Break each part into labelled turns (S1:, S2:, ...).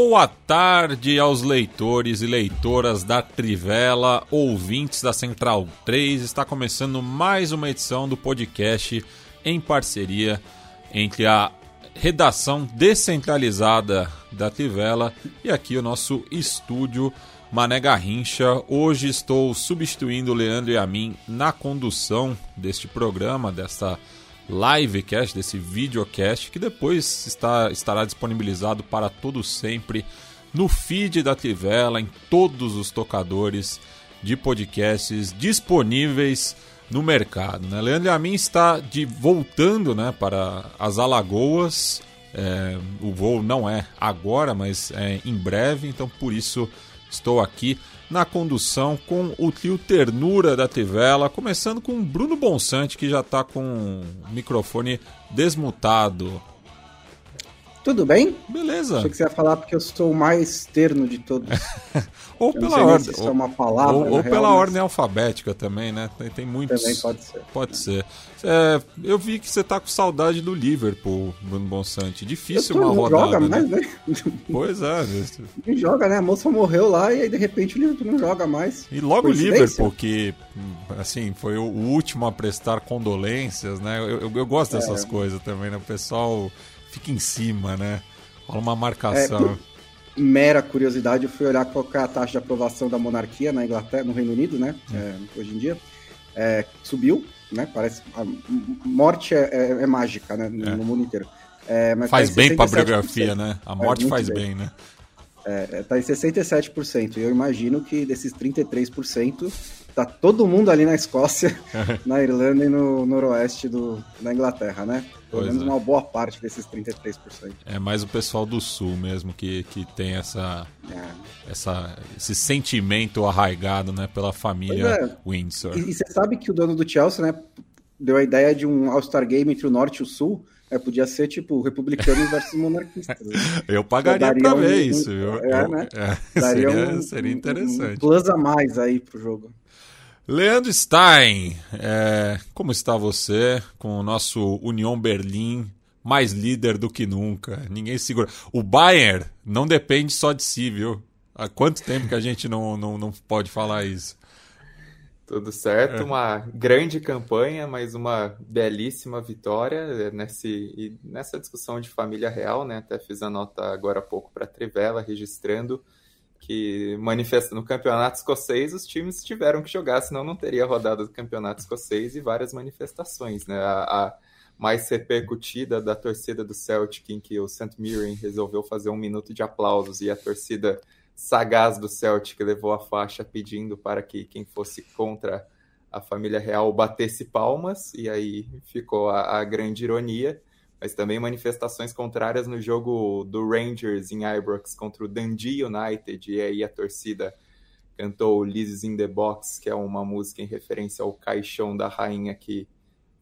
S1: Boa tarde aos leitores e leitoras da Trivela, ouvintes da Central 3. Está começando mais uma edição do podcast em parceria entre a redação descentralizada da Trivela e aqui o nosso estúdio Mané Garrincha. Hoje estou substituindo o Leandro e a mim na condução deste programa, desta livecast, desse videocast, que depois está, estará disponibilizado para todo sempre no feed da Trivela, em todos os tocadores de podcasts disponíveis no mercado. Né? Leandro Amin está de voltando né, para as Alagoas. É, o voo não é agora, mas é em breve, então por isso estou aqui na condução com o trio Ternura da Tivela, começando com Bruno Bonsante, que já está com o microfone desmutado.
S2: Tudo bem?
S1: Beleza.
S2: Achei que você ia falar porque eu sou o mais terno de todos.
S1: ou eu pela ordem.
S2: Se é uma palavra.
S1: Ou, ou
S2: real,
S1: pela
S2: mas...
S1: ordem alfabética também, né? Tem, tem muitos.
S2: Também pode ser.
S1: Pode ser. É, eu vi que você tá com saudade do Liverpool, Bruno Bonsante. Difícil
S2: tô,
S1: uma
S2: não
S1: rodada.
S2: joga
S1: né?
S2: mais, né?
S1: Pois é.
S2: Não joga, né? A moça morreu lá e aí de repente o Liverpool não joga mais.
S1: E logo o Liverpool, que assim, foi o último a prestar condolências, né? Eu, eu, eu gosto dessas
S2: É.
S1: coisas também, né? O pessoal fica em cima, né? Rola uma marcação.
S2: É, mera curiosidade, eu fui olhar qual é a taxa de aprovação da monarquia na Inglaterra, no Reino Unido, né? É, hoje em dia. É, subiu, né? Parece. A morte é, é- é mágica, né? No,
S1: É.
S2: no mundo inteiro. É,
S1: Faz
S2: tá em
S1: bem pra
S2: 67%.
S1: biografia, né? A morte faz
S2: bem.
S1: bem, né?
S2: É, tá em 67%. E eu imagino que desses 33%, tá todo mundo ali na Escócia, na Irlanda e no noroeste do, da Inglaterra, né? Pelo
S1: Pois
S2: menos
S1: é.
S2: uma boa parte desses 33%.
S1: É mais o pessoal do sul mesmo que, que tem essa,
S2: É.
S1: essa, esse sentimento arraigado né, pela família
S2: é.
S1: Windsor.
S2: E, e você sabe que o dono do Chelsea, né, deu a ideia de um All-Star Game entre o Norte e o Sul. É, podia ser tipo republicanos versus monarquistas. né?
S1: Eu pagaria pra ver
S2: um-
S1: isso, viu?
S2: é, né?
S1: é,
S2: Daria
S1: seria,
S2: um,
S1: seria
S2: um- um
S1: interessante.
S2: plus a mais aí pro jogo.
S1: Leandro Stein, é, como está você com o nosso União Berlim mais líder do que nunca? Ninguém segura. O Bayern não depende só de si, viu? Há quanto tempo que a gente não, não, não pode falar isso?
S3: Tudo certo,
S1: É.
S3: uma grande campanha, mas uma belíssima vitória eh, nesse, nessa discussão de família real, né? Até fiz a nota agora há pouco para Trivela, registrando que manifesta no campeonato escocês os times tiveram que jogar, senão não teria rodada do campeonato escocês e várias manifestações, né? A, a mais repercutida da torcida do Celtic, em que o St. Mirren resolveu fazer um minuto de aplausos e a torcida sagaz do Celtic levou a faixa pedindo para que quem fosse contra a família real batesse palmas, e aí ficou a, a grande ironia. Mas também manifestações contrárias no jogo do Rangers em Ibrox contra o Dundee United, e aí a torcida cantou Lizzie in the Box, que é uma música em referência ao caixão da rainha que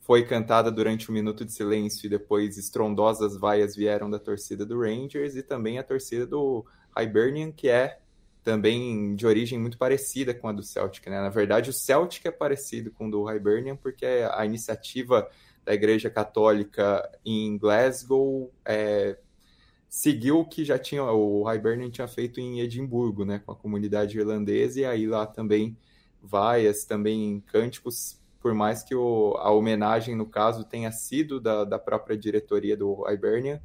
S3: foi cantada durante um minuto de silêncio e depois estrondosas vaias vieram da torcida do Rangers e também a torcida do Hibernian, que é também de origem muito parecida com a do Celtic, né? Na verdade, o Celtic é parecido com o do Hibernian porque a iniciativa da Igreja Católica em Glasgow é, seguiu o que já tinha o Hibernian tinha feito em Edimburgo, né, com a comunidade irlandesa e aí lá também vaias, também cânticos, por mais que o, a homenagem no caso tenha sido da, da própria diretoria do Hibernian,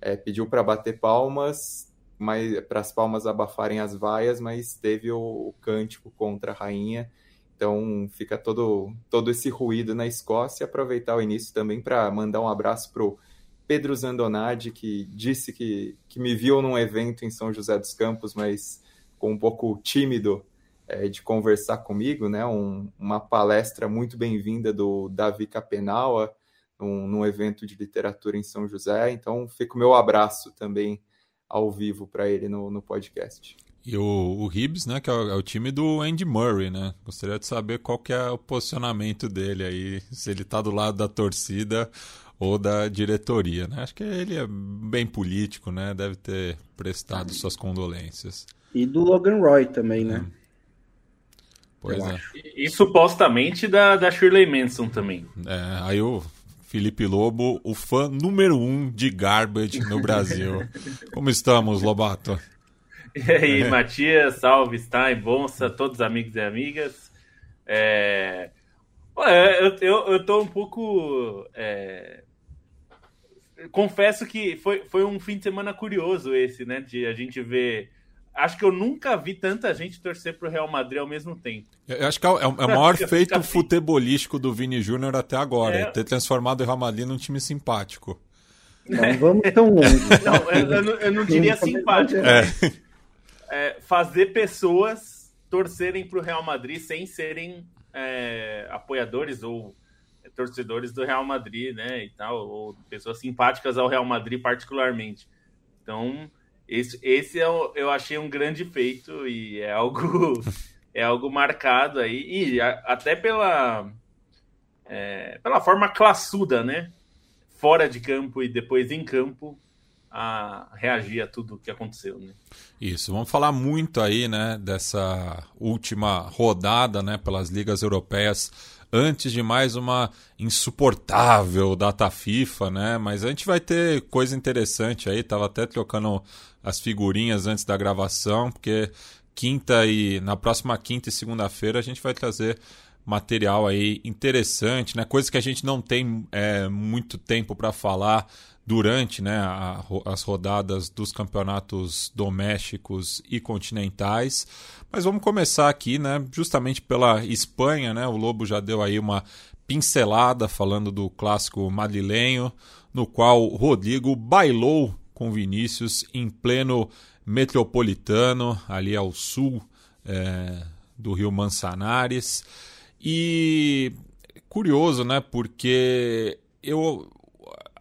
S3: é, pediu para bater palmas, mas para as palmas abafarem as vaias, mas teve o, o cântico contra a rainha. Então fica todo, todo esse ruído na Escócia. Aproveitar o início também para mandar um abraço pro Pedro Zandonadi, que disse que, que me viu num evento em São José dos Campos, mas ficou um pouco tímido é, de conversar comigo, né? Um, uma palestra muito bem-vinda do Davi Capenaua, num, num, evento de literatura em São José. Então, fica o meu abraço também ao vivo para ele no, no, podcast.
S1: E o, o Hibbs, né, que é o, é o, time do Andy Murray, né? Gostaria de saber qual que é o posicionamento dele aí, se ele está do lado da torcida ou da diretoria, né? Acho que ele é bem político, né? Deve ter prestado suas condolências.
S2: E do Logan Roy também, né? Hum.
S4: Pois Eu é. E, e, supostamente da, da Shirley Manson também.
S1: É, aí o Felipe Lobo, o fã número um de Garbage no Brasil. Como estamos, Lobato?
S4: E aí, é. Matias, salve, Stein, Bonsa, todos amigos e amigas. É... eu, eu, eu tô um pouco. É... Confesso que foi, foi um fim de semana curioso esse, né? De a gente ver acho que eu nunca vi tanta gente torcer pro Real Madrid ao mesmo tempo.
S1: Eu acho que é o, é o maior feito futebolístico do Vini Júnior até agora, é... ter transformado o Real Madrid num time simpático.
S2: Não vamos tão longe.
S4: Não, eu, eu, não, eu não diria simpático. É. É, fazer pessoas torcerem pro Real Madrid sem serem é, apoiadores ou torcedores do Real Madrid, né, e tal, ou pessoas simpáticas ao Real Madrid particularmente. Então, esse, esse é o, eu achei um grande feito e é algo é algo marcado aí e a, até pela é, pela forma classuda, né? Fora de campo e depois em campo a reagir a tudo que aconteceu, né?
S1: Isso, vamos falar muito aí, né, dessa última rodada, né, pelas ligas europeias antes de mais uma insuportável data FIFA, né? Mas a gente vai ter coisa interessante aí, tava até trocando as figurinhas antes da gravação, porque quinta e na próxima quinta e segunda-feira a gente vai trazer material aí interessante, né? Coisas que a gente não tem é, muito tempo para falar durante né, a, as rodadas dos campeonatos domésticos e continentais. Mas vamos começar aqui, né, justamente pela Espanha, né? O Lobo já deu aí uma pincelada falando do clássico madrilenho, no qual Rodrigo bailou com Vinícius em pleno metropolitano, ali ao sul é, do Rio Manzanares. E curioso, né? Porque eu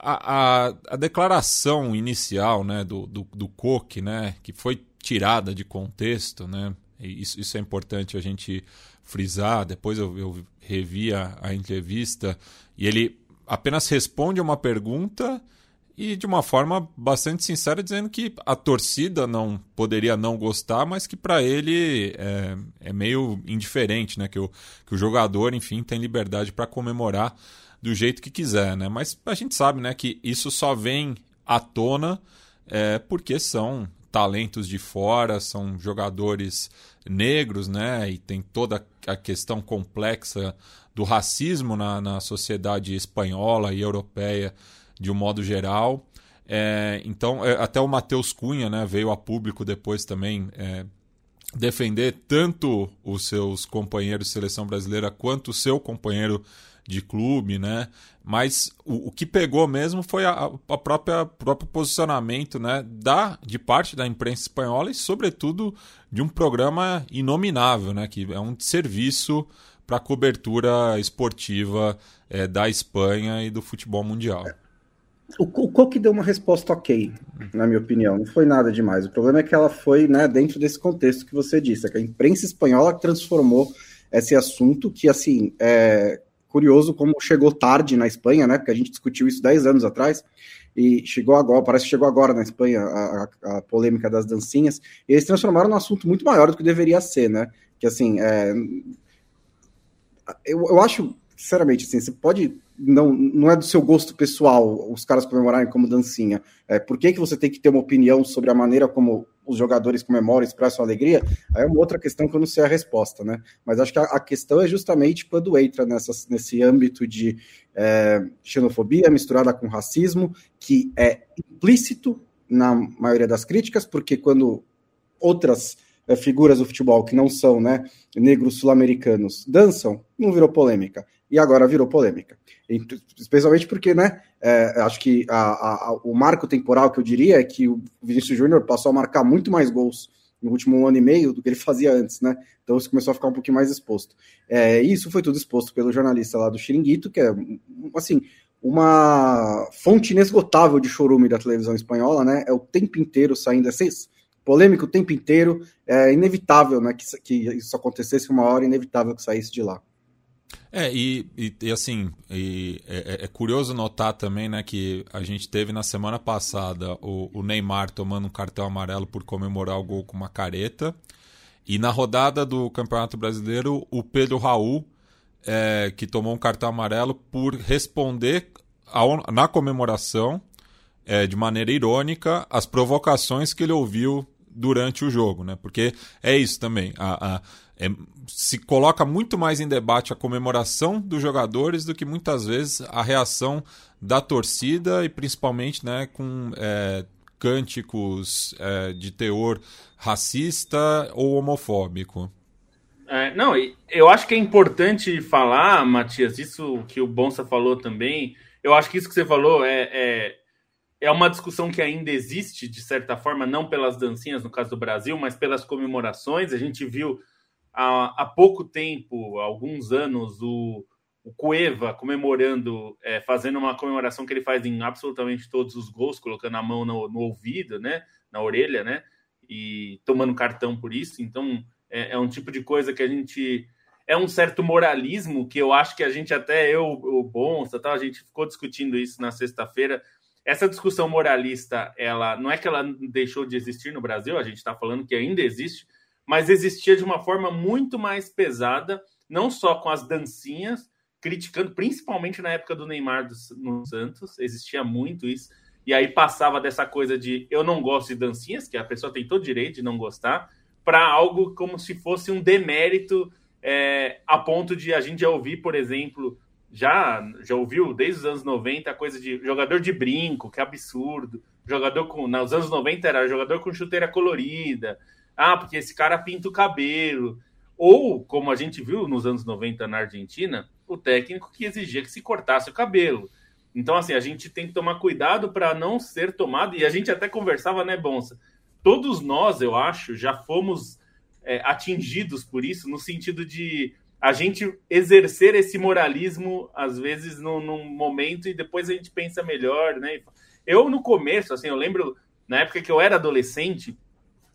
S1: a, a, declaração inicial né, do, do, do Coque, né, que foi tirada de contexto, né, isso, isso é importante a gente frisar. Depois eu, eu revi a, a entrevista e ele apenas responde a uma pergunta e de uma forma bastante sincera, dizendo que a torcida não poderia não gostar, mas que para ele é, é, meio indiferente, né? Que o, que o jogador, enfim, tem liberdade para comemorar do jeito que quiser, né? Mas a gente sabe, né, que isso só vem à tona é, porque são talentos de fora, são jogadores negros, né? E tem toda a questão complexa do racismo na, na sociedade espanhola e europeia de um modo geral. É, então, é, até o Matheus Cunha né, veio a público depois também é, defender tanto os seus companheiros de seleção brasileira quanto o seu companheiro de clube, né? Mas o, o que pegou mesmo foi a, a própria próprio posicionamento, né, da de parte da imprensa espanhola e sobretudo de um programa inominável, né, que é um serviço para cobertura esportiva é, da Espanha e do futebol mundial.
S2: O, o Cook deu uma resposta ok, na minha opinião. Não foi nada demais. O problema é que ela foi né, dentro desse contexto que você disse, é que a imprensa espanhola transformou esse assunto que, assim, é, curioso como chegou tarde na Espanha, né? Porque a gente discutiu isso 10 anos atrás e chegou agora, parece que chegou agora na Espanha a, a, a polêmica das dancinhas, e eles transformaram num assunto muito maior do que deveria ser, né? Que assim, é, eu, eu acho, sinceramente, assim, você pode não, não é do seu gosto pessoal os caras comemorarem como dancinha. É, por que, que você tem que ter uma opinião sobre a maneira como os jogadores comemoram, expressam alegria? Aí é uma outra questão que eu não sei a resposta, né? Mas acho que a, a questão é justamente quando entra nessa, nesse âmbito de é, xenofobia misturada com racismo, que é implícito na maioria das críticas, porque quando outras figuras do futebol que não são né, negros sul-americanos dançam, não virou polêmica. E agora virou polêmica. Especialmente porque, né, é, acho que a, a, o marco temporal que eu diria é que o Vinícius Júnior passou a marcar muito mais gols no último ano e meio do que ele fazia antes, né? Então isso começou a ficar um pouquinho mais exposto. É, e isso foi tudo exposto pelo jornalista lá do Xiringuito, que é, assim, uma fonte inesgotável de chorume da televisão espanhola, né? É o tempo inteiro saindo, é polêmico o tempo inteiro, é inevitável, né, que, que isso acontecesse uma hora, inevitável que saísse de lá.
S1: É, e, e, e assim, e é, é, curioso notar também, né, que a gente teve na semana passada o, o, Neymar tomando um cartão amarelo por comemorar o gol com uma careta, e na rodada do Campeonato Brasileiro, o Pedro Raul, é, que tomou um cartão amarelo por responder na comemoração, é, de maneira irônica, as provocações que ele ouviu durante o jogo, né? Porque é isso também. A, a é, se coloca muito mais em debate a comemoração dos jogadores do que muitas vezes a reação da torcida e principalmente né, com é, cânticos é, de teor racista ou homofóbico.
S4: É, não, eu acho que é importante falar, Matias, isso que o Bonsa falou também. Eu acho que isso que você falou é, é, uma discussão que ainda existe, de certa forma, não pelas dancinhas, no caso do Brasil, mas pelas comemorações. A gente viu há, há pouco tempo, alguns anos, o, o Cueva comemorando, é, fazendo uma comemoração que ele faz em absolutamente todos os gols, colocando a mão no, no ouvido, né, na orelha, né, e tomando cartão por isso. Então, é, é, um tipo de coisa que a gente. É um certo moralismo que eu acho que a gente, até eu, o Bonsa, tal, a gente ficou discutindo isso na sexta-feira. Essa discussão moralista, ela não é que ela deixou de existir no Brasil, a gente está falando que ainda existe, mas existia de uma forma muito mais pesada, não só com as dancinhas, criticando, principalmente na época do Neymar no Santos, existia muito isso. E aí passava dessa coisa de eu não gosto de dancinhas, que a pessoa tem todo direito de não gostar, para algo como se fosse um demérito é, a ponto de a gente já ouvir, por exemplo, já, já ouviu desde os anos 90 a coisa de jogador de brinco, que absurdo. Jogador com. Nos anos 90 era jogador com chuteira colorida. Ah, porque esse cara pinta o cabelo. Ou, como a gente viu nos anos 90 na Argentina, o técnico que exigia que se cortasse o cabelo. Então, assim, a gente tem que tomar cuidado para não ser tomado. E a gente até conversava, né, Bonsa? todos nós, eu acho, já fomos é, atingidos por isso, no sentido de a gente exercer esse moralismo, às vezes, num, num, momento e depois a gente pensa melhor, né? Eu, no começo, assim, eu lembro, na época que eu era adolescente,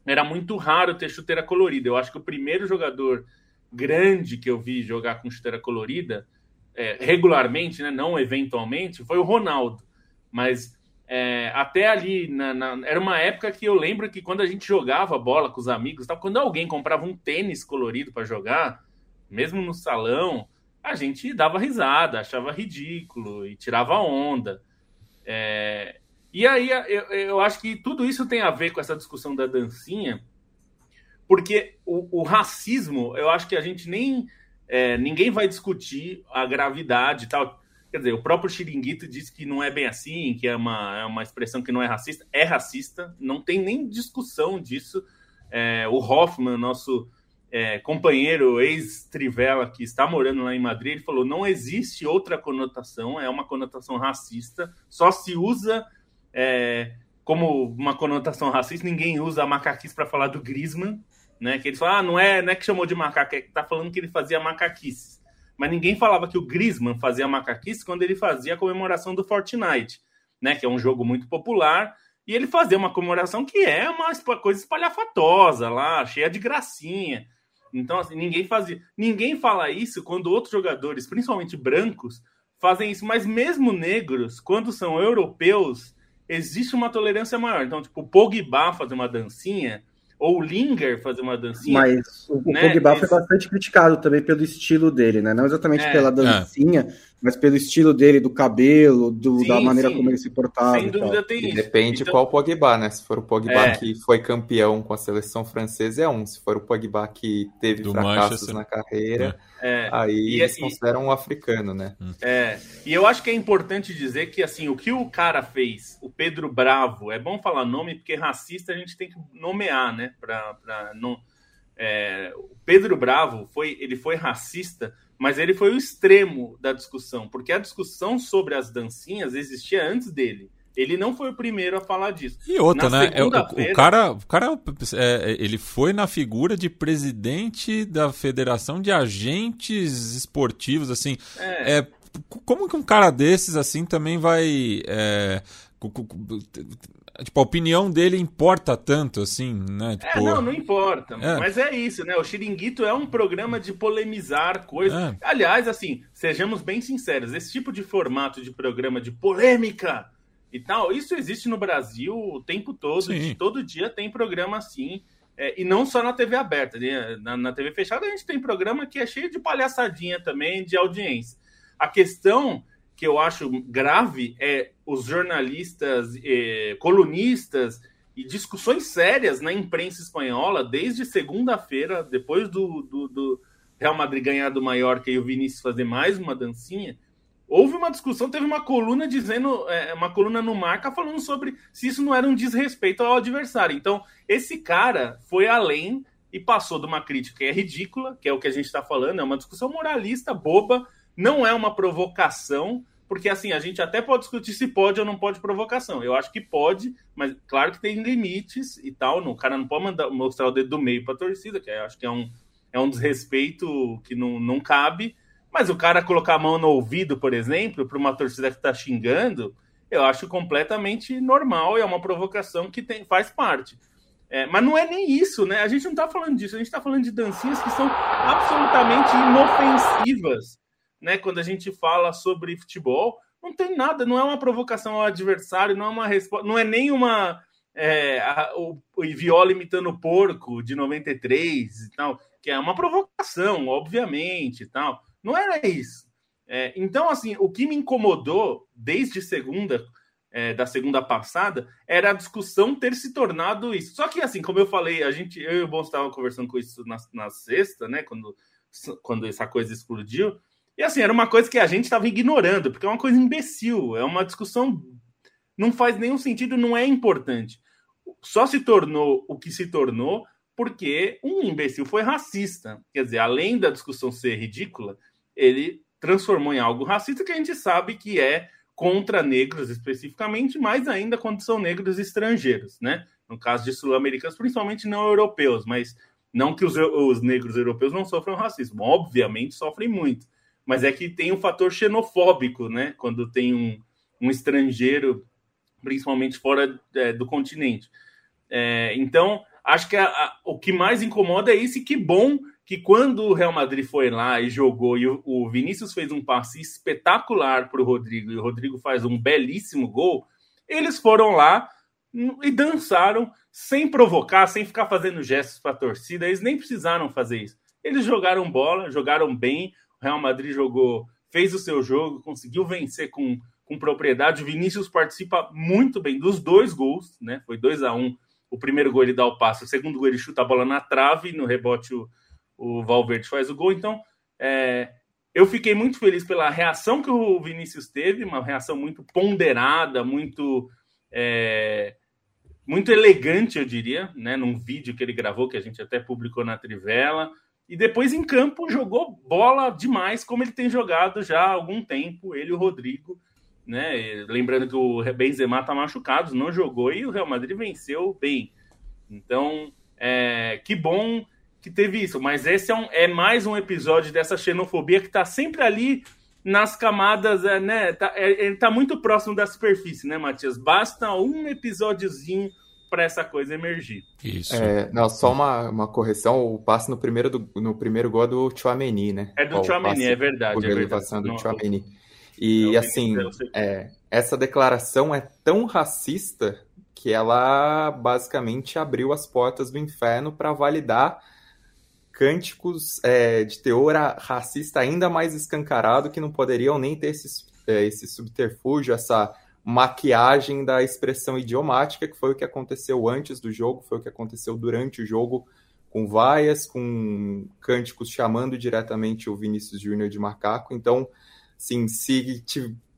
S4: era muito raro ter chuteira colorida. Eu acho que o primeiro jogador grande que eu vi jogar com chuteira colorida, é, regularmente, né, não eventualmente, foi o Ronaldo. Mas é, até ali, na, na, era uma época que eu lembro que quando a gente jogava bola com os amigos, tal, quando alguém comprava um tênis colorido para jogar, mesmo no salão, a gente dava risada, achava ridículo e tirava onda. É, e aí eu, eu, acho que tudo isso tem a ver com essa discussão da dancinha, porque o, o racismo, eu acho que a gente nem. É, ninguém vai discutir a gravidade e tal. Quer dizer, o próprio Xiringuito diz que não é bem assim, que é uma, é uma expressão que não é racista. É racista, não tem nem discussão disso. É, o Hoffman, nosso é, companheiro ex-Trivela, que está morando lá em Madrid, ele falou: não existe outra conotação, é uma conotação racista, só se usa é, como uma conotação racista, ninguém usa macaquice para falar do Griezmann, né? Que eles falam, ah, não é, não é que chamou de macaco, é que tá falando que ele fazia macaquice mas ninguém falava que o Griezmann fazia macaquice quando ele fazia a comemoração do Fortnite, né? Que é um jogo muito popular. E ele fazia uma comemoração que é uma coisa espalhafatosa lá, cheia de gracinha. Então, assim, ninguém fazia. Ninguém fala isso quando outros jogadores, principalmente brancos, fazem isso. Mas mesmo negros, quando são europeus, existe uma tolerância maior. Então, tipo, o Pogba fazer uma dancinha ou o Linger fazer uma dancinha.
S2: Mas o, né? Pogba Esse... foi bastante criticado também pelo estilo dele, né? Não exatamente é, pela dancinha, é. Mas pelo estilo dele, do cabelo, do, sim, da maneira sim. como ele se portava. Sem dúvida
S3: tem isso. Depende então... qual Pogba, né? Se for o Pogba é. que foi campeão com a seleção francesa, é um. Se for o Pogba que teve do fracassos na carreira, é. aí e, eles e... consideram um africano, né?
S4: Hum. É. E eu acho que é importante dizer que, assim, o que o cara fez, o Pedro Bravo, é bom falar nome, porque racista a gente tem que nomear, né? Pra, pra não é, o Pedro Bravo foi, ele foi racista, mas ele foi o extremo da discussão, porque a discussão sobre as dancinhas existia antes dele. Ele não foi o primeiro a falar disso.
S1: E outra, na né? É, o, o, cara, o cara é, ele foi na figura de presidente da Federação de Agentes Esportivos, assim. É. é como que um cara desses, assim, também vai. Tipo, a opinião dele importa tanto, assim, né?
S4: É, tipo... É, não, não importa. É. Mas é isso, né? O Xiringuito é um programa de polemizar coisas. É. Aliás, assim, sejamos bem sinceros, esse tipo de formato de programa de polêmica e tal, isso existe no Brasil o tempo todo. Todo dia tem programa assim. É, e não só na TV aberta, né? na, na TV fechada a gente tem programa que é cheio de palhaçadinha também, de audiência. A questão que eu acho grave é os jornalistas, eh, colunistas e discussões sérias na imprensa espanhola desde segunda-feira, depois do, do, do, Real Madrid ganhar do Mallorca e o Vinícius fazer mais uma dancinha. Houve uma discussão, teve uma coluna dizendo, é, uma coluna no Marca falando sobre se isso não era um desrespeito ao adversário. Então, esse cara foi além e passou de uma crítica que é ridícula, que é o que a gente está falando, é uma discussão moralista, boba, não é uma provocação, porque assim, a gente até pode discutir se pode ou não pode provocação. Eu acho que pode, mas claro que tem limites e tal. o cara não pode mandar, mostrar o dedo do meio para a torcida, que eu acho que é um, é um desrespeito que não, não cabe. Mas o cara colocar a mão no ouvido, por exemplo, para uma torcida que está xingando, eu acho completamente normal e é uma provocação que tem, faz parte. É, mas não é nem isso, né? A gente não está falando disso, a gente está falando de dancinhas que são absolutamente inofensivas né, quando a gente fala sobre futebol, não tem nada, não é uma provocação ao adversário, não é uma resposta, não é nem uma é, a, o, o Viola imitando o porco de 93 e tal, que é uma provocação, obviamente e tal. Não era isso. É, então, assim, o que me incomodou desde segunda, é, da segunda passada, era a discussão ter se tornado isso. Só que, assim, como eu falei, a gente, eu e o Bom estavam conversando com isso na, na sexta, né, quando, quando essa coisa explodiu. E assim, era uma coisa que a gente estava ignorando, porque é uma coisa imbecil, é uma discussão não faz nenhum sentido, não é importante. Só se tornou o que se tornou porque um imbecil foi racista. Quer dizer, além da discussão ser ridícula, ele transformou em algo racista que a gente sabe que é contra negros especificamente, mais ainda quando são negros estrangeiros, né? No caso de sul-americanos, principalmente não europeus, mas não que os, os negros europeus não sofram racismo, obviamente sofrem muito mas é que tem um fator xenofóbico, né? Quando tem um, um estrangeiro, principalmente fora é, do continente. É, então, acho que a, a, o que mais incomoda é isso, e que bom que quando o Real Madrid foi lá e jogou, e o, o Vinícius fez um passe espetacular para o Rodrigo, e o Rodrigo faz um belíssimo gol, eles foram lá e dançaram sem provocar, sem ficar fazendo gestos para a torcida, eles nem precisaram fazer isso. Eles jogaram bola, jogaram bem, o Real Madrid jogou, fez o seu jogo, conseguiu vencer com, com propriedade. O Vinícius participa muito bem dos dois gols, né? Foi 2 a 1 um. O primeiro gol ele dá o passo, o segundo gol ele chuta a bola na trave, no rebote o, o Valverde faz o gol. Então, é, eu fiquei muito feliz pela reação que o Vinícius teve, uma reação muito ponderada, muito é, muito elegante, eu diria, né? Num vídeo que ele gravou, que a gente até publicou na Trivela. E depois em campo jogou bola demais, como ele tem jogado já há algum tempo, ele e o Rodrigo. Né? Lembrando que o Benzema está machucado, não jogou e o Real Madrid venceu bem. Então, é, que bom que teve isso. Mas esse é, um, é mais um episódio dessa xenofobia que está sempre ali nas camadas, é, né? Tá, é, ele está muito próximo da superfície, né, Matias? Basta um episódiozinho para essa coisa emergir.
S3: Isso. É, não, só uma, uma correção, o passe no primeiro, do, no primeiro gol é do Chouameni, né?
S4: É do Chouameni, é verdade.
S3: É
S4: verdade.
S3: do Chouameni. E assim, é, essa declaração é tão racista que ela basicamente abriu as portas do inferno para validar cânticos é, de teor racista ainda mais escancarado que não poderiam nem ter esse, é, esse subterfúgio, essa maquiagem da expressão idiomática, que foi o que aconteceu antes do jogo, foi o que aconteceu durante o jogo, com vaias, com cânticos chamando diretamente o Vinícius Júnior de macaco. Então, sim, se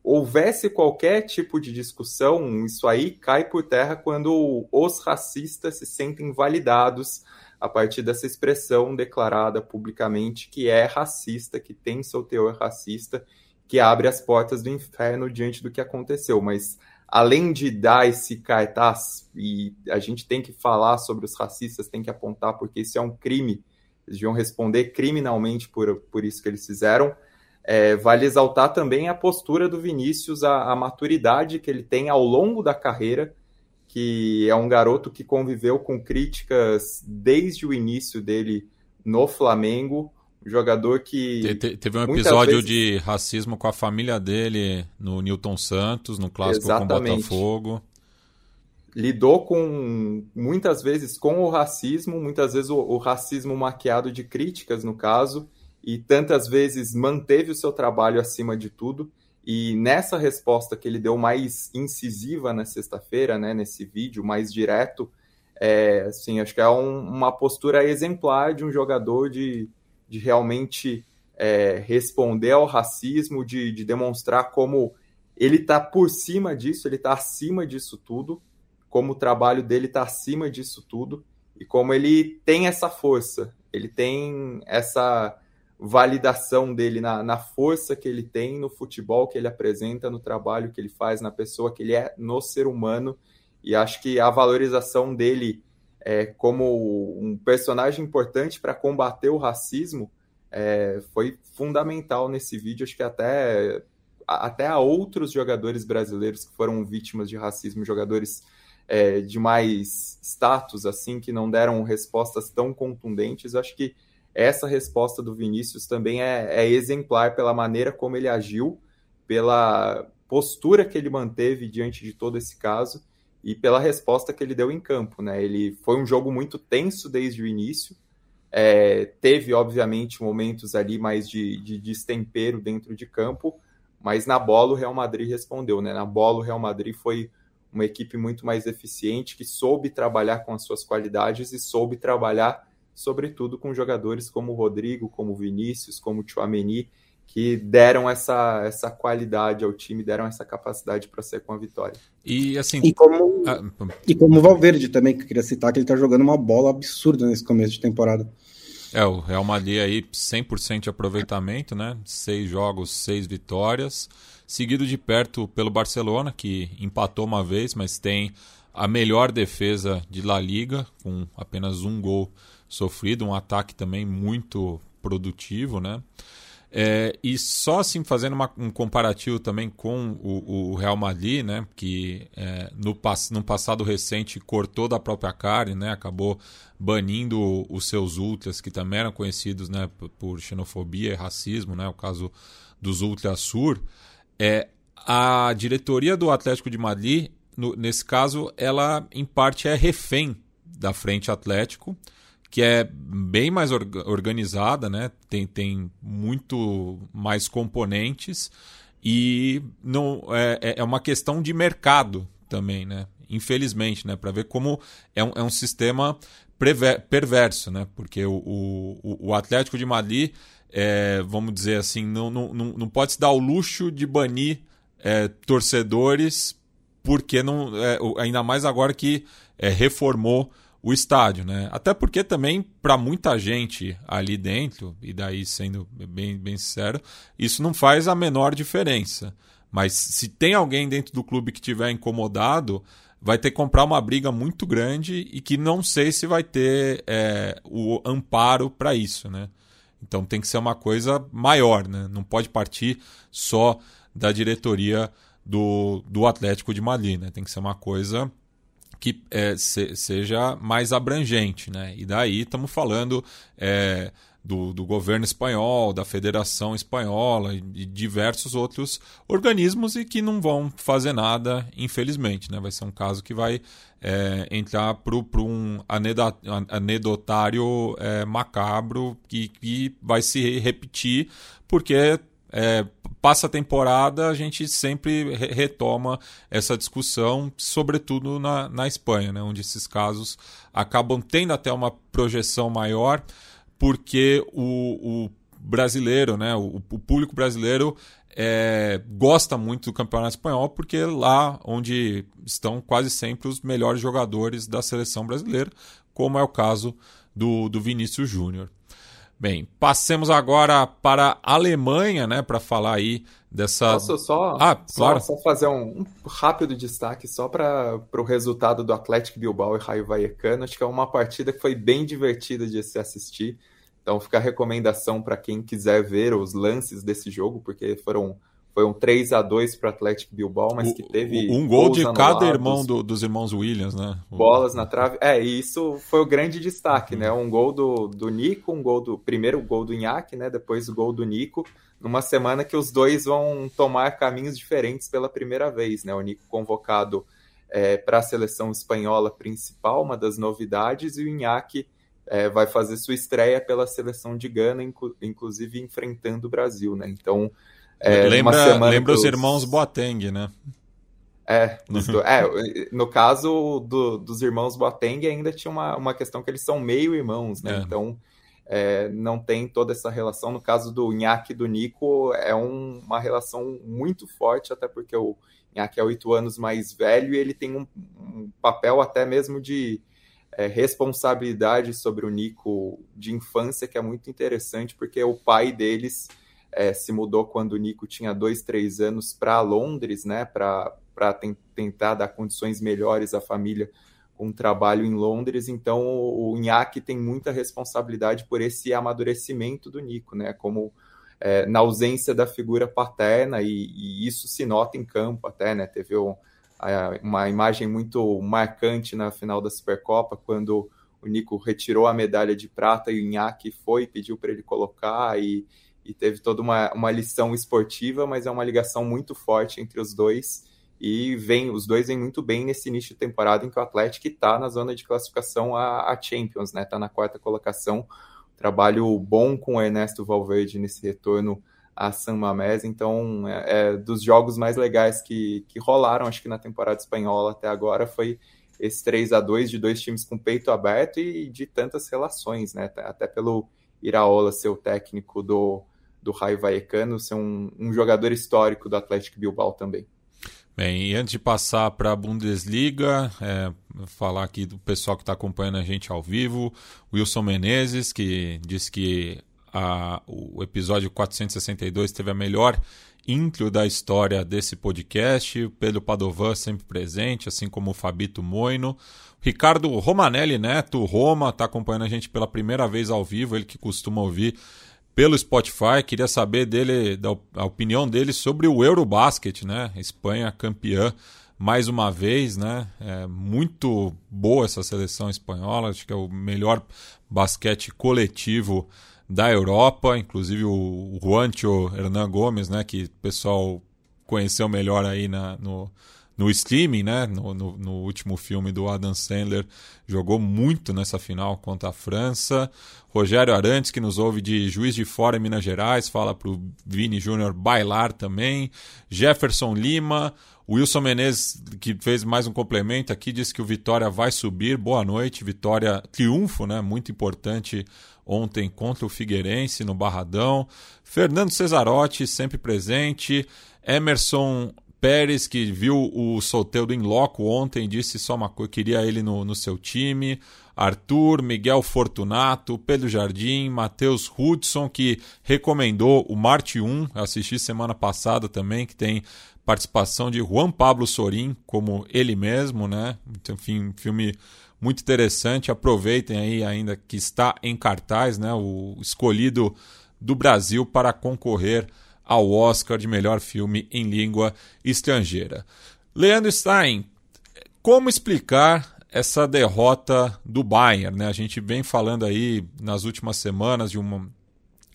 S3: houvesse qualquer tipo de discussão, isso aí cai por terra quando os racistas se sentem validados a partir dessa expressão declarada publicamente que é racista, que tem seu teor racista que abre as portas do inferno diante do que aconteceu, mas além de dar esse cartaz, e a gente tem que falar sobre os racistas, tem que apontar, porque isso é um crime, eles deviam responder criminalmente por, por isso que eles fizeram. É, vale exaltar também a postura do Vinícius, a, a, maturidade que ele tem ao longo da carreira, que é um garoto que conviveu com críticas desde o início dele no Flamengo, um jogador que.
S1: Te, teve um episódio vezes... de racismo com a família dele no Newton Santos, no clássico Exatamente. com o Botafogo.
S3: Lidou com muitas vezes com o racismo, muitas vezes o, o racismo maquiado de críticas, no caso, e tantas vezes manteve o seu trabalho acima de tudo. E nessa resposta que ele deu mais incisiva na sexta-feira, né, nesse vídeo, mais direto, é, assim, acho que é um, uma postura exemplar de um jogador de, de realmente é, responder ao racismo, de, de demonstrar como ele está por cima disso, ele está acima disso tudo, como o trabalho dele está acima disso tudo e como ele tem essa força, ele tem essa validação dele na, na força que ele tem no futebol que ele apresenta, no trabalho que ele faz, na pessoa que ele é, no ser humano. E acho que a valorização dele é, como um personagem importante para combater o racismo é, foi fundamental nesse vídeo. Acho que até, até a outros jogadores brasileiros que foram vítimas de racismo, jogadores é, de mais status, assim, que não deram respostas tão contundentes. Acho que essa resposta do Vinícius também é, é exemplar pela maneira como ele agiu, pela postura que ele manteve diante de todo esse caso e pela resposta que ele deu em campo. Né? Ele foi um jogo muito tenso desde o início. É, teve, obviamente, momentos ali mais de, de destempero dentro de campo, mas na bola o Real Madrid respondeu. Né? Na bola o Real Madrid foi uma equipe muito mais eficiente, que soube trabalhar com as suas qualidades e soube trabalhar, sobretudo, com jogadores como o Rodrigo, como o Vinícius, como o Chouameni, que deram essa, essa qualidade ao time, deram essa capacidade para ser com a vitória.
S2: E assim. E como, ah, e como o Valverde também, que eu queria citar, que ele está jogando uma bola absurda nesse começo de temporada.
S1: É, o Real Madrid aí 100% de aproveitamento, né? Seis jogos, seis vitórias. Seguido de perto pelo Barcelona, que empatou uma vez, mas tem a melhor defesa de La Liga, com apenas um gol sofrido, um ataque também muito produtivo, né? É, e só assim fazendo uma, um comparativo também com o, o Real Madrid, né, que é, no, no, passado recente cortou da própria carne, né, acabou banindo os seus ultras, que também eram conhecidos né, por xenofobia e racismo, né, o caso dos Ultras Sur. É, a diretoria do Atlético de Madrid, no, nesse caso, ela em parte é refém da Frente Atlético que é bem mais organizada, né? tem, tem muito mais componentes e não é, é, é uma questão de mercado também, né? infelizmente, né? para ver como é um, é um sistema perverso, né? porque o, o, o Atlético de Madrid, é, vamos dizer assim, não, não, não pode se dar o luxo de banir é, torcedores porque não é, ainda mais agora que é, reformou o estádio, né? Até porque também para muita gente ali dentro, e daí sendo bem, bem sincero, isso não faz a menor diferença. Mas se tem alguém dentro do clube que tiver incomodado, vai ter que comprar uma briga muito grande e que não sei se vai ter é, o amparo para isso, né? Então tem que ser uma coisa maior, né? Não pode partir só da diretoria do, do Atlético de Madrid, né? Tem que ser uma coisa que é, se, seja mais abrangente. Né? E daí estamos falando é, do, do, governo espanhol, da Federação Espanhola e diversos outros organismos e que não vão fazer nada, infelizmente. Né? Vai ser um caso que vai é, entrar para um anedotário é, macabro que, que vai se repetir, porque é, passa a temporada, a gente sempre retoma essa discussão, sobretudo na, na Espanha, né, onde esses casos acabam tendo até uma projeção maior, porque o, o brasileiro, né, o, o público brasileiro é, gosta muito do campeonato espanhol, porque lá onde estão quase sempre os melhores jogadores da seleção brasileira, como é o caso do, do Vinícius Júnior. Bem, passemos agora para a Alemanha, né, para falar aí dessa.
S3: Posso só, ah, claro. só, só fazer um, um, rápido destaque só para o resultado do Atlético Bilbao e Raio Vallecano. Acho que é uma partida que foi bem divertida de se assistir. Então fica a recomendação para quem quiser ver os lances desse jogo, porque foram foi um 3 a 2 para o Atlético Bilbao, mas que teve.
S1: Um gol de cada irmão do, dos irmãos Williams, né?
S3: Bolas na trave. É, e isso foi o grande destaque, né? Um gol do, do Nico, um gol do. Primeiro o gol do Inhaque, né? Depois o gol do Nico. Numa semana que os dois vão tomar caminhos diferentes pela primeira vez, né? O Nico convocado é, para a seleção espanhola principal, uma das novidades, e o Inhaque. É, vai fazer sua estreia pela seleção de Gana, inclu inclusive enfrentando o Brasil, né? Então,
S1: é, lembra lembra os irmãos Boateng, né?
S3: É, é, no caso do, dos irmãos Boateng ainda tinha uma, uma questão que eles são meio irmãos, né? É. Então é, não tem toda essa relação. No caso do Nhaque e do Nico, é um, uma relação muito forte, até porque o Nhaque é oito anos mais velho e ele tem um, um papel até mesmo de é, responsabilidade sobre o Nico de infância que é muito interessante, porque o pai deles é, se mudou quando o Nico tinha dois, três anos para Londres, né, para tentar dar condições melhores à família com um trabalho em Londres. Então, o, Inhaque tem muita responsabilidade por esse amadurecimento do Nico, né, como é, na ausência da figura paterna, e, e, isso se nota em campo até, né, teve um, uma imagem muito marcante na final da Supercopa, quando o Nico retirou a medalha de prata e o Inhaque foi, pediu para ele colocar e e teve toda uma, uma lição esportiva, mas é uma ligação muito forte entre os dois. E vem, os dois vêm muito bem nesse início de temporada em que o Atlético está na zona de classificação a, a Champions, né? Está na quarta colocação. Trabalho bom com o Ernesto Valverde nesse retorno a San Mamés. Então, é, é, dos jogos mais legais que, que rolaram, acho que na temporada espanhola até agora, foi esse 3 a 2 de dois times com peito aberto e de tantas relações, né? Até pelo Iraola ser o técnico do, do Raio Vallecano, ser um, um jogador histórico do Atlético Bilbao também.
S1: Bem, e antes de passar para a Bundesliga, é, falar aqui do pessoal que está acompanhando a gente ao vivo, Wilson Menezes, que disse que a, o episódio 462 teve a melhor intro da história desse podcast, Pedro Padovan sempre presente, assim como o Fabito Moino. Ricardo Romanelli Neto, Roma, está acompanhando a gente pela primeira vez ao vivo, ele que costuma ouvir pelo Spotify. Queria saber dele, da a opinião dele sobre o Eurobasket, né? Espanha campeã mais uma vez, né? É muito boa essa seleção espanhola, acho que é o melhor basquete coletivo da Europa, inclusive o Juancho Hernan Gomes, né? Que o pessoal conheceu melhor aí na, no, no streaming, né? No, no, no, último filme do Adam Sandler, jogou muito nessa final contra a França. Rogério Arantes, que nos ouve de Juiz de Fora em Minas Gerais, fala para o Vini Júnior bailar também. Jefferson Lima, Wilson Menezes, que fez mais um complemento aqui, disse que o Vitória vai subir. Boa noite, Vitória, triunfo, né? Muito importante ontem contra o Figueirense no Barradão. Fernando Cesarotti, sempre presente. Emerson Pérez, que viu o Solteiro em loco ontem, disse só uma coisa, queria ele no, no seu time. Arthur, Miguel Fortunato, Pedro Jardim, Matheus Hudson, que recomendou o Marte 1, assisti semana passada também, que tem participação de Juan Pablo Sorin, como ele mesmo, né? Então, enfim, filme muito interessante. Aproveitem aí ainda que está em cartaz, né? O escolhido do Brasil para concorrer ao Oscar de melhor filme em língua estrangeira. Leandro Stein, como explicar essa derrota do Bayern? Né? A gente vem falando aí nas últimas semanas de uma,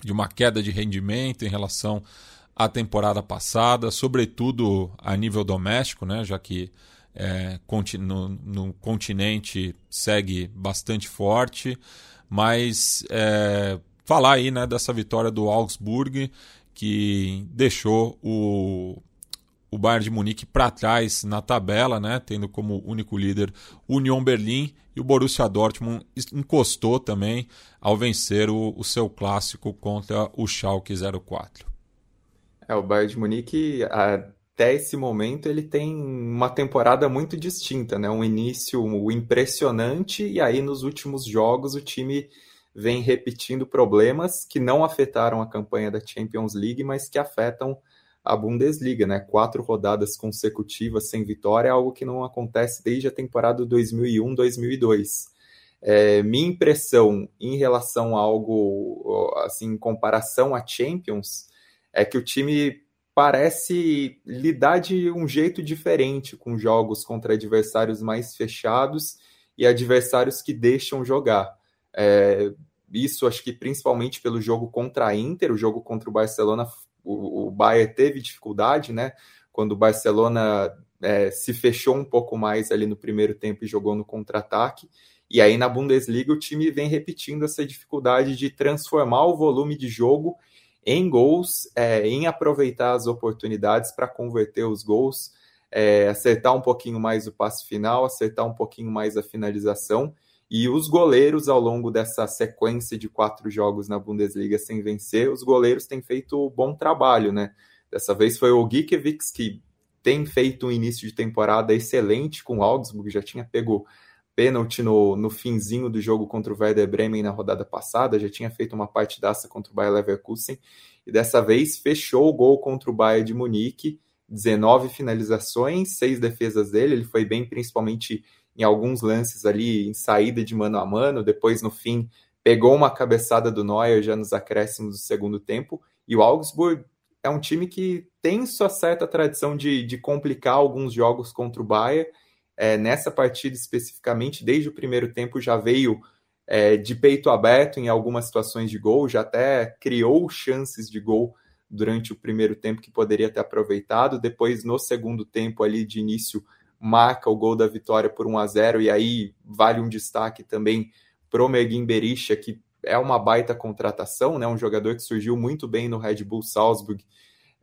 S1: de uma queda de rendimento em relação à temporada passada, sobretudo a nível doméstico, né? já que é, no, no, continente segue bastante forte, mas é, falar aí né, dessa vitória do Augsburg que deixou o, o Bayern de Munique para trás na tabela, né, tendo como único líder Union Berlim e o Borussia Dortmund encostou também ao vencer o, o seu clássico contra o Schalke 04.
S3: É, o Bayern de Munique até esse momento ele tem uma temporada muito distinta, né? Um início impressionante e aí nos últimos jogos o time vem repetindo problemas que não afetaram a campanha da Champions League, mas que afetam a Bundesliga, né? Quatro rodadas consecutivas sem vitória algo que não acontece desde a temporada 2001-2002. É, minha impressão em relação a algo, assim, em comparação à Champions, é que o time parece lidar de um jeito diferente com jogos contra adversários mais fechados e adversários que deixam jogar. É, isso acho que principalmente pelo jogo contra a Inter, o jogo contra o Barcelona, o, o Bayern teve dificuldade, né? Quando o Barcelona é, se fechou um pouco mais ali no primeiro tempo e jogou no contra-ataque. E aí na Bundesliga o time vem repetindo essa dificuldade de transformar o volume de jogo em gols, é, em aproveitar as oportunidades para converter os gols, é, acertar um pouquinho mais o passe final, acertar um pouquinho mais a finalização. E os goleiros, ao longo dessa sequência de quatro jogos na Bundesliga sem vencer, os goleiros têm feito bom trabalho, né? Dessa vez foi o Gikiewicz que tem feito um início de temporada excelente com o Augsburg, já tinha pego pênalti no, no finzinho do jogo contra o Werder Bremen na rodada passada, já tinha feito uma partidaça contra o Bayer Leverkusen, e dessa vez fechou o gol contra o Bayern de Munique, 19 finalizações, seis defesas dele, ele foi bem principalmente em alguns lances ali em saída de mano a mano, depois no fim pegou uma cabeçada do Neuer já nos acréscimos do segundo tempo, e o Augsburg é um time que tem sua certa tradição de, de complicar alguns jogos contra o Bayern, é, nessa partida especificamente, desde o primeiro tempo, já veio é, de peito aberto em algumas situações de gol, já até criou chances de gol durante o primeiro tempo que poderia ter aproveitado. Depois, no segundo tempo, ali de início, marca o gol da vitória por 1 a 0 e aí vale um destaque também pro Merguin Berisha, que é uma baita contratação, né? um jogador que surgiu muito bem no Red Bull Salzburg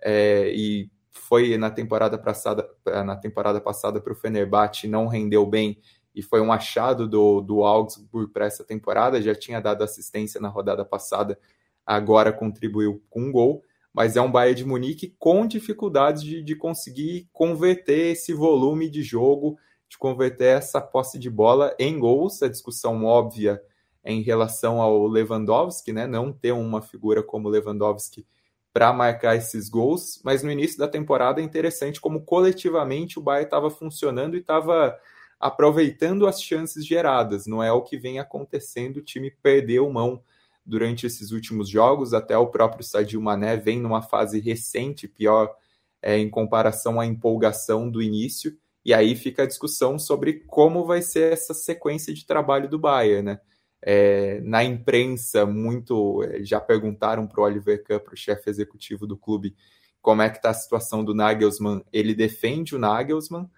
S3: é, e foi na temporada passada na temporada passada para o Fenerbahçe não rendeu bem e foi um achado do, do Augsburg para essa temporada já tinha dado assistência na rodada passada agora contribuiu com um gol mas é um Bayern de Munique com dificuldades de, de conseguir converter esse volume de jogo de converter essa posse de bola em gols. A discussão óbvia é em relação ao Lewandowski né? Não ter uma figura como Lewandowski para marcar esses gols, mas no início da temporada é interessante como coletivamente o Bayern estava funcionando e estava aproveitando as chances geradas. Não é o que vem acontecendo, o time perdeu mão durante esses últimos jogos, até o próprio Sadio Mané vem numa fase recente, pior é, em comparação à empolgação do início, e aí fica a discussão sobre como vai ser essa sequência de trabalho do Bayern, né? É, na imprensa, muito é, já perguntaram para o Oliver Kahn, para o chefe executivo do clube, como é que está a situação do Nagelsmann. Ele defende o Nagelsmann,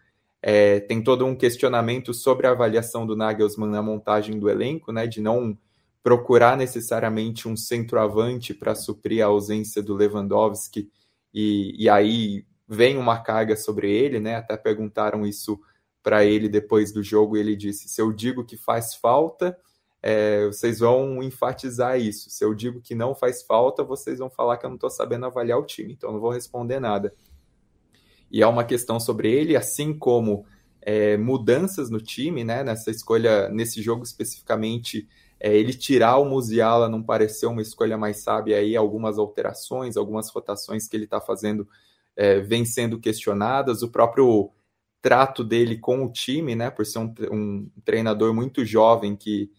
S3: é, tem todo um questionamento sobre a avaliação do Nagelsmann na montagem do elenco, né, de não procurar necessariamente um centroavante para suprir a ausência do Lewandowski, e, e aí vem uma carga sobre ele, né, até perguntaram isso para ele depois do jogo, e ele disse, se eu digo que faz falta é, vocês vão enfatizar isso. Se eu digo que não faz falta, vocês vão falar que eu não estou sabendo avaliar o time, então não vou responder nada. E é uma questão sobre ele, assim como é, mudanças no time, né? Nessa escolha, nesse jogo especificamente, é, ele tirar o Musiala não pareceu uma escolha mais sábia aí, algumas alterações, algumas rotações que ele está fazendo é, vêm sendo questionadas, o próprio trato dele com o time, né? Por ser um, um treinador muito jovem que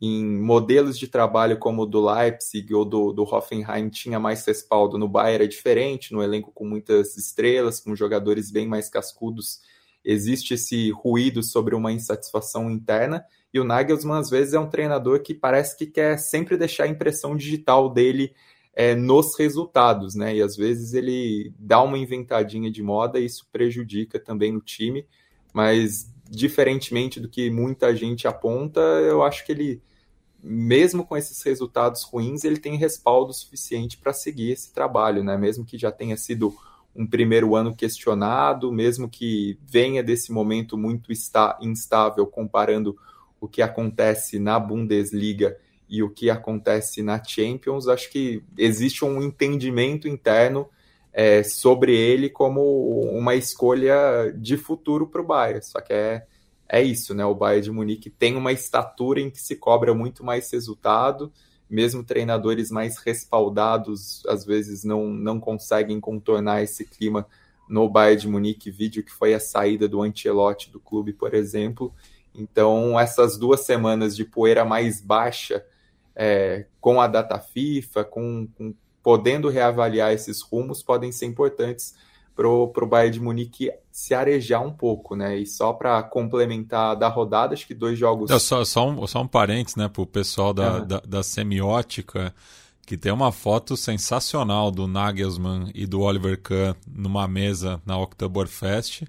S3: em modelos de trabalho como o do Leipzig ou do, do Hoffenheim tinha mais respaldo. No Bayern é diferente, no elenco com muitas estrelas, com jogadores bem mais cascudos, existe esse ruído sobre uma insatisfação interna. E o Nagelsmann, às vezes, é um treinador que parece que quer sempre deixar a impressão digital dele é, nos resultados, né? E às vezes ele dá uma inventadinha de moda e isso prejudica também o time. Mas diferentemente do que muita gente aponta, eu acho que ele, mesmo com esses resultados ruins, ele tem respaldo suficiente para seguir esse trabalho, né? Mesmo que já tenha sido um primeiro ano questionado, mesmo que venha desse momento muito instável comparando o que acontece na Bundesliga e o que acontece na Champions, acho que existe um entendimento interno é, sobre ele como uma escolha de futuro para o Bayern. Só que é, é isso, né? O Bayern de Munique tem uma estatura em que se cobra muito mais resultado, mesmo treinadores mais respaldados às vezes não, não conseguem contornar esse clima no Bayern de Munique, vídeo que foi a saída do Ancelotti do clube, por exemplo. Então, essas duas semanas de poeira mais baixa, é, com a data FIFA, com, com, podendo reavaliar esses rumos, podem ser importantes para o Bayern de Munique se arejar um pouco, né? E só para complementar da rodada, acho que dois jogos.
S1: É, só, só, um, só um parênteses, né, para o pessoal da, da, da, semiótica, que tem uma foto sensacional do Nagelsmann e do Oliver Kahn numa mesa na Oktoberfest.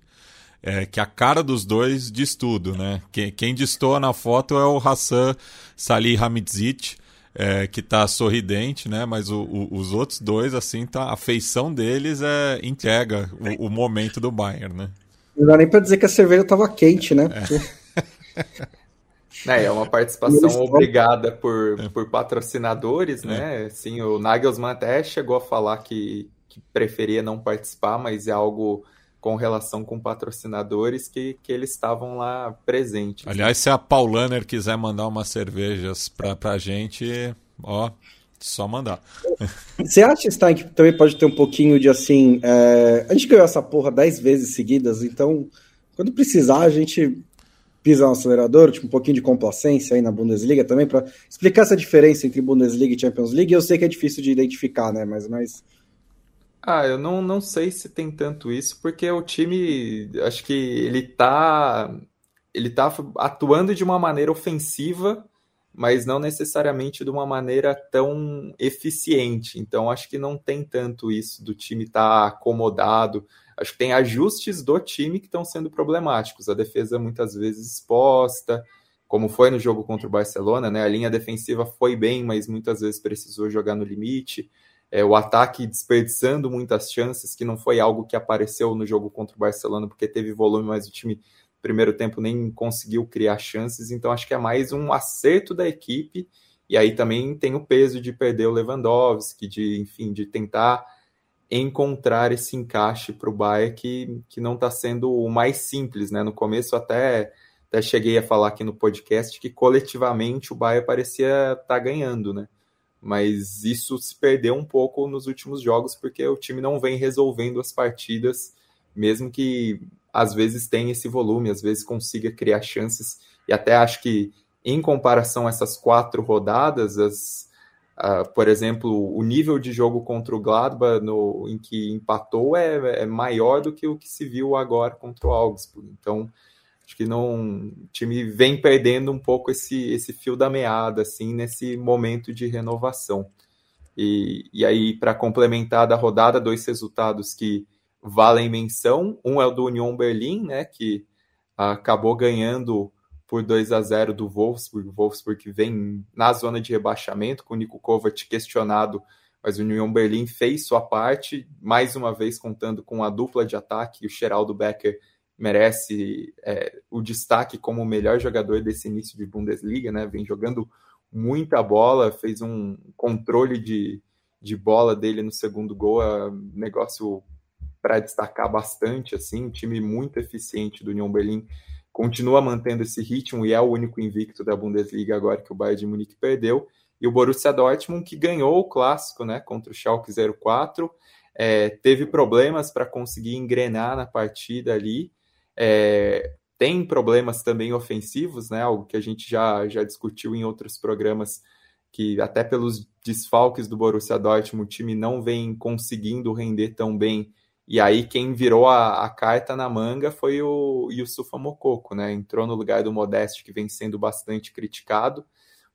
S1: É, que a cara dos dois diz tudo, né? Quem, quem destoa na foto é o Hassan Salih Hamidzic, é, que tá sorridente, né? Mas o, o, os outros dois, assim, tá, a feição deles é entrega o, o momento do Bayern, né?
S2: Não dá nem pra dizer que a cerveja tava quente, né?
S3: É, é uma participação obrigada por, é. por patrocinadores, né? É. Sim, o Nagelsmann até chegou a falar que, que preferia não participar, mas é algo com relação com patrocinadores que, que eles estavam lá presentes.
S1: Aliás, se a Paulaner quiser mandar umas cervejas pra, pra gente, ó, só mandar.
S2: Você acha, Stein, que também pode ter um pouquinho de assim. É... A gente ganhou essa porra dez vezes seguidas, então quando precisar a gente pisa no acelerador, tipo um pouquinho de complacência aí na Bundesliga também, para explicar essa diferença entre Bundesliga e Champions League. Eu sei que é difícil de identificar, né? Mas, mas
S3: ah, eu não, não sei se tem tanto isso, porque o time, acho que ele tá, ele tá atuando de uma maneira ofensiva, mas não necessariamente de uma maneira tão eficiente. Então, acho que não tem tanto isso do time estar tá acomodado. Acho que tem ajustes do time que estão sendo problemáticos. A defesa muitas vezes exposta, como foi no jogo contra o Barcelona, né? A linha defensiva foi bem, mas muitas vezes precisou jogar no limite é, o ataque desperdiçando muitas chances, que não foi algo que apareceu no jogo contra o Barcelona, porque teve volume, mas o time primeiro tempo nem conseguiu criar chances, então acho que é mais um acerto da equipe, e aí também tem o peso de perder o Lewandowski, de, enfim, de tentar encontrar esse encaixe para o Bayern que, que não está sendo o mais simples, né? No começo até, até cheguei a falar aqui no podcast que coletivamente o Bayern parecia estar tá ganhando, né? Mas isso se perdeu um pouco nos últimos jogos porque o time não vem resolvendo as partidas, mesmo que às vezes tenha esse volume, às vezes consiga criar chances, e até acho que em comparação a essas quatro rodadas, as, uh, por exemplo, o nível de jogo contra o Gladbach no, em que empatou é, é maior do que o que se viu agora contra o Augsburg. Então, Acho que não, o time vem perdendo um pouco esse, esse fio da meada, assim, nesse momento de renovação. E, e aí, para complementar da rodada, dois resultados que valem menção. Um é o do Union Berlim, né, que acabou ganhando por 2 a 0 do Wolfsburg. O Wolfsburg vem na zona de rebaixamento, com o Nico Kovac questionado, mas o Union Berlim fez sua parte, mais uma vez contando com a dupla de ataque, o Geraldo Becker merece é, o destaque como o melhor jogador desse início de Bundesliga, né? Vem jogando muita bola, fez um controle de, de bola dele no segundo gol, é um negócio para destacar bastante, assim, um time muito eficiente do Union Berlim, continua mantendo esse ritmo e é o único invicto da Bundesliga agora que o Bayern de Munique perdeu, e o Borussia Dortmund que ganhou o clássico, né, contra o Schalke 04, é, teve problemas para conseguir engrenar na partida ali, é, tem problemas também ofensivos, né? Algo que a gente já, já discutiu em outros programas, que até pelos desfalques do Borussia Dortmund, o time não vem conseguindo render tão bem. E aí quem virou a, a carta na manga foi o Yusufa Mokoko, né? Entrou no lugar do Modeste, que vem sendo bastante criticado,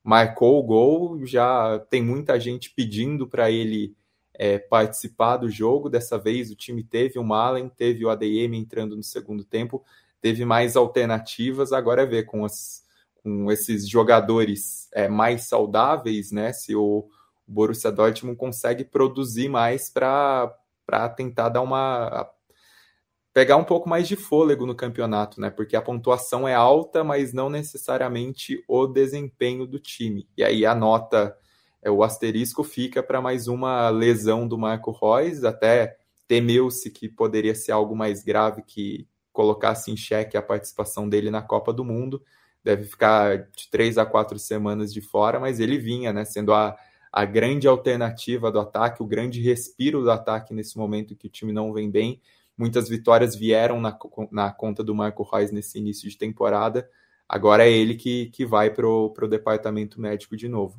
S3: marcou o gol, já tem muita gente pedindo para ele é, participar do jogo. Dessa vez o time teve o Malen, teve o ADM entrando no segundo tempo, teve mais alternativas. Agora é ver com, as, com esses jogadores é, mais saudáveis, né? Se o Borussia Dortmund consegue produzir mais para tentar dar uma pegar um pouco mais de fôlego no campeonato, né? Porque a pontuação é alta, mas não necessariamente o desempenho do time. E aí a nota o asterisco fica para mais uma lesão do Marco Reus, até temeu-se que poderia ser algo mais grave que, colocasse em xeque a participação dele na Copa do Mundo. Deve ficar de três a quatro semanas de fora, mas ele vinha, né, sendo a, a grande alternativa do ataque, o grande respiro do ataque nesse momento que o time não vem bem. Muitas vitórias vieram na, na conta do Marco Reus nesse início de temporada. Agora é ele que, que vai para o departamento médico de novo.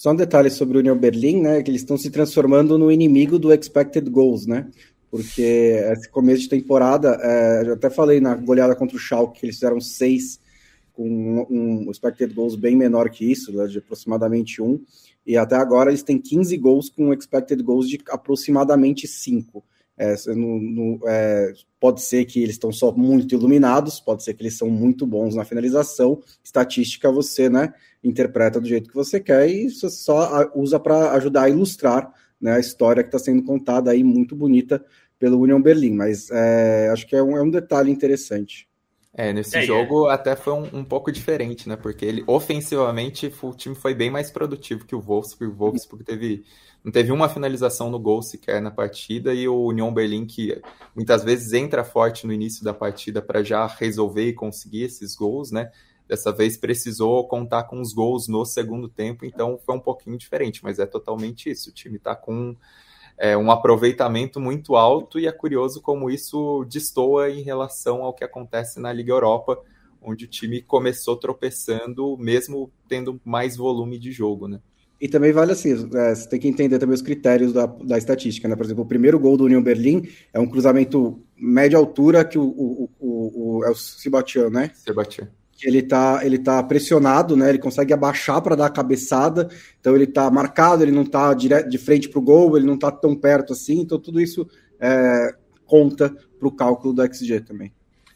S2: Só um detalhe sobre o União Berlim, né? Que eles estão se transformando no inimigo do expected goals, né? Porque esse começo de temporada, é, eu até falei na goleada contra o Schalke que eles fizeram seis com um, um expected goals bem menor que isso, né, de aproximadamente um, e até agora eles têm 15 gols com expected goals de aproximadamente cinco. É, no, no, é, pode ser que eles estão só muito iluminados, pode ser que eles são muito bons na finalização. Estatística você né, interpreta do jeito que você quer e só usa para ajudar a ilustrar né, a história que está sendo contada aí, muito bonita pelo Union Berlim. Mas é, acho que é um, é um detalhe interessante.
S3: É, nesse é, jogo é. até foi um, um, pouco diferente, né? Porque ele ofensivamente o time foi bem mais produtivo que o Wolfsburg. O Wolfsburg teve não teve uma finalização no gol sequer na partida e o Union Berlin que muitas vezes entra forte no início da partida para já resolver e conseguir esses gols, né? Dessa vez precisou contar com os gols no segundo tempo, então foi um pouquinho diferente, mas é totalmente isso. O time está com é, um aproveitamento muito alto e é curioso como isso destoa em relação ao que acontece na Liga Europa, onde o time começou tropeçando, mesmo tendo mais volume de jogo, né?
S2: E também vale assim, é, você tem que entender também os critérios da, da estatística, né? Por exemplo, o primeiro gol do União Berlim é um cruzamento média altura que o, o, o, o é o Sebastião, né?
S3: Sebastião.
S2: Ele tá, ele tá pressionado, né? Ele consegue abaixar para dar a cabeçada, então ele tá marcado, ele não tá direto, de frente para o gol, ele não tá tão perto assim, então tudo isso é, conta para o cálculo do XG também.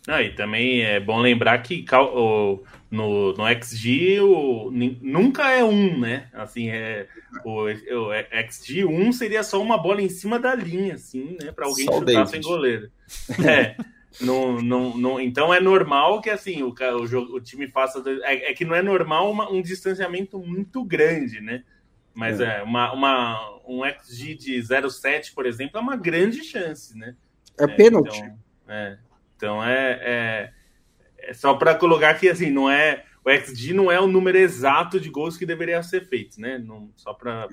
S4: Ah, e também é bom lembrar que o, no, no XG o, nunca é um, né? Assim, é, o, o XG 1 seria só uma bola em cima da linha, assim, né? Para alguém só chutar sem goleiro. É. não, não, não, então é normal que assim o, o, o time faça. É, é, que não é normal uma, um distanciamento muito grande, né? Mas é, é uma, uma, um XG de 0,7, por exemplo, é uma grande chance, né?
S2: É, pênalti.
S4: Então, é, então é, é é só para colocar que assim, não é o XG não é o número exato de gols que deveria ser feito, né? Não, só para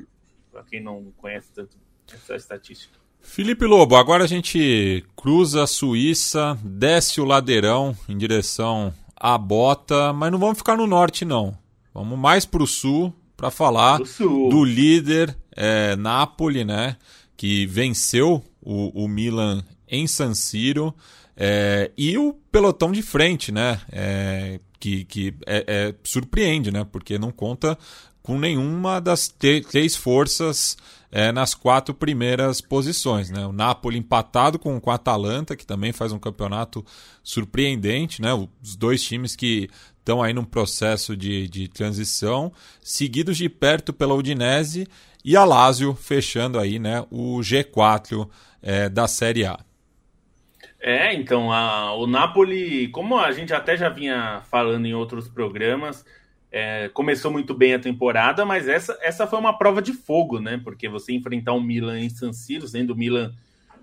S4: quem não conhece tanto essa estatística.
S1: Felipe Lobo, agora a gente cruza a Suíça, desce o ladeirão em direção à bota, mas não vamos ficar no norte não. Vamos mais para o sul para falar do líder é, Napoli, né? Que venceu o, o Milan em San Siro. É, e o pelotão de frente, né? É, que que é, é, surpreende, né? Porque não conta com nenhuma das três forças é, nas quatro primeiras posições. Né? O Napoli empatado com, com o Atalanta, que também faz um campeonato surpreendente. Né? Os dois times que estão aí num processo de, de transição, seguidos de perto pela Udinese e a Lazio fechando aí né, o G4 é, da Série A.
S4: É, então, a, o Napoli, como a gente até já vinha falando em outros programas, é, começou muito bem a temporada, mas essa, essa foi uma prova de fogo, né? Porque você enfrentar o Milan em San Siro, sendo o Milan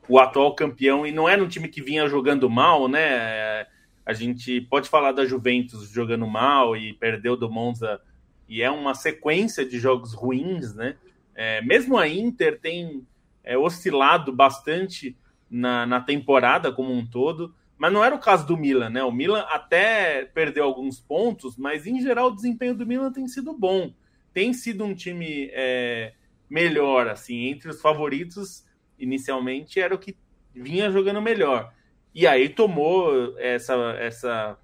S4: o atual campeão, e não era um time que vinha jogando mal, né? A gente pode falar da Juventus jogando mal e perdeu do Monza, e é uma sequência de jogos ruins, né? É, mesmo a Inter tem é, oscilado bastante na, na temporada como um todo. Mas não era o caso do Milan, né? O Milan até perdeu alguns pontos, mas em geral o desempenho do Milan tem sido bom. Tem sido um time é, melhor, assim, entre os favoritos, inicialmente era o que vinha jogando melhor. E aí tomou essa. essa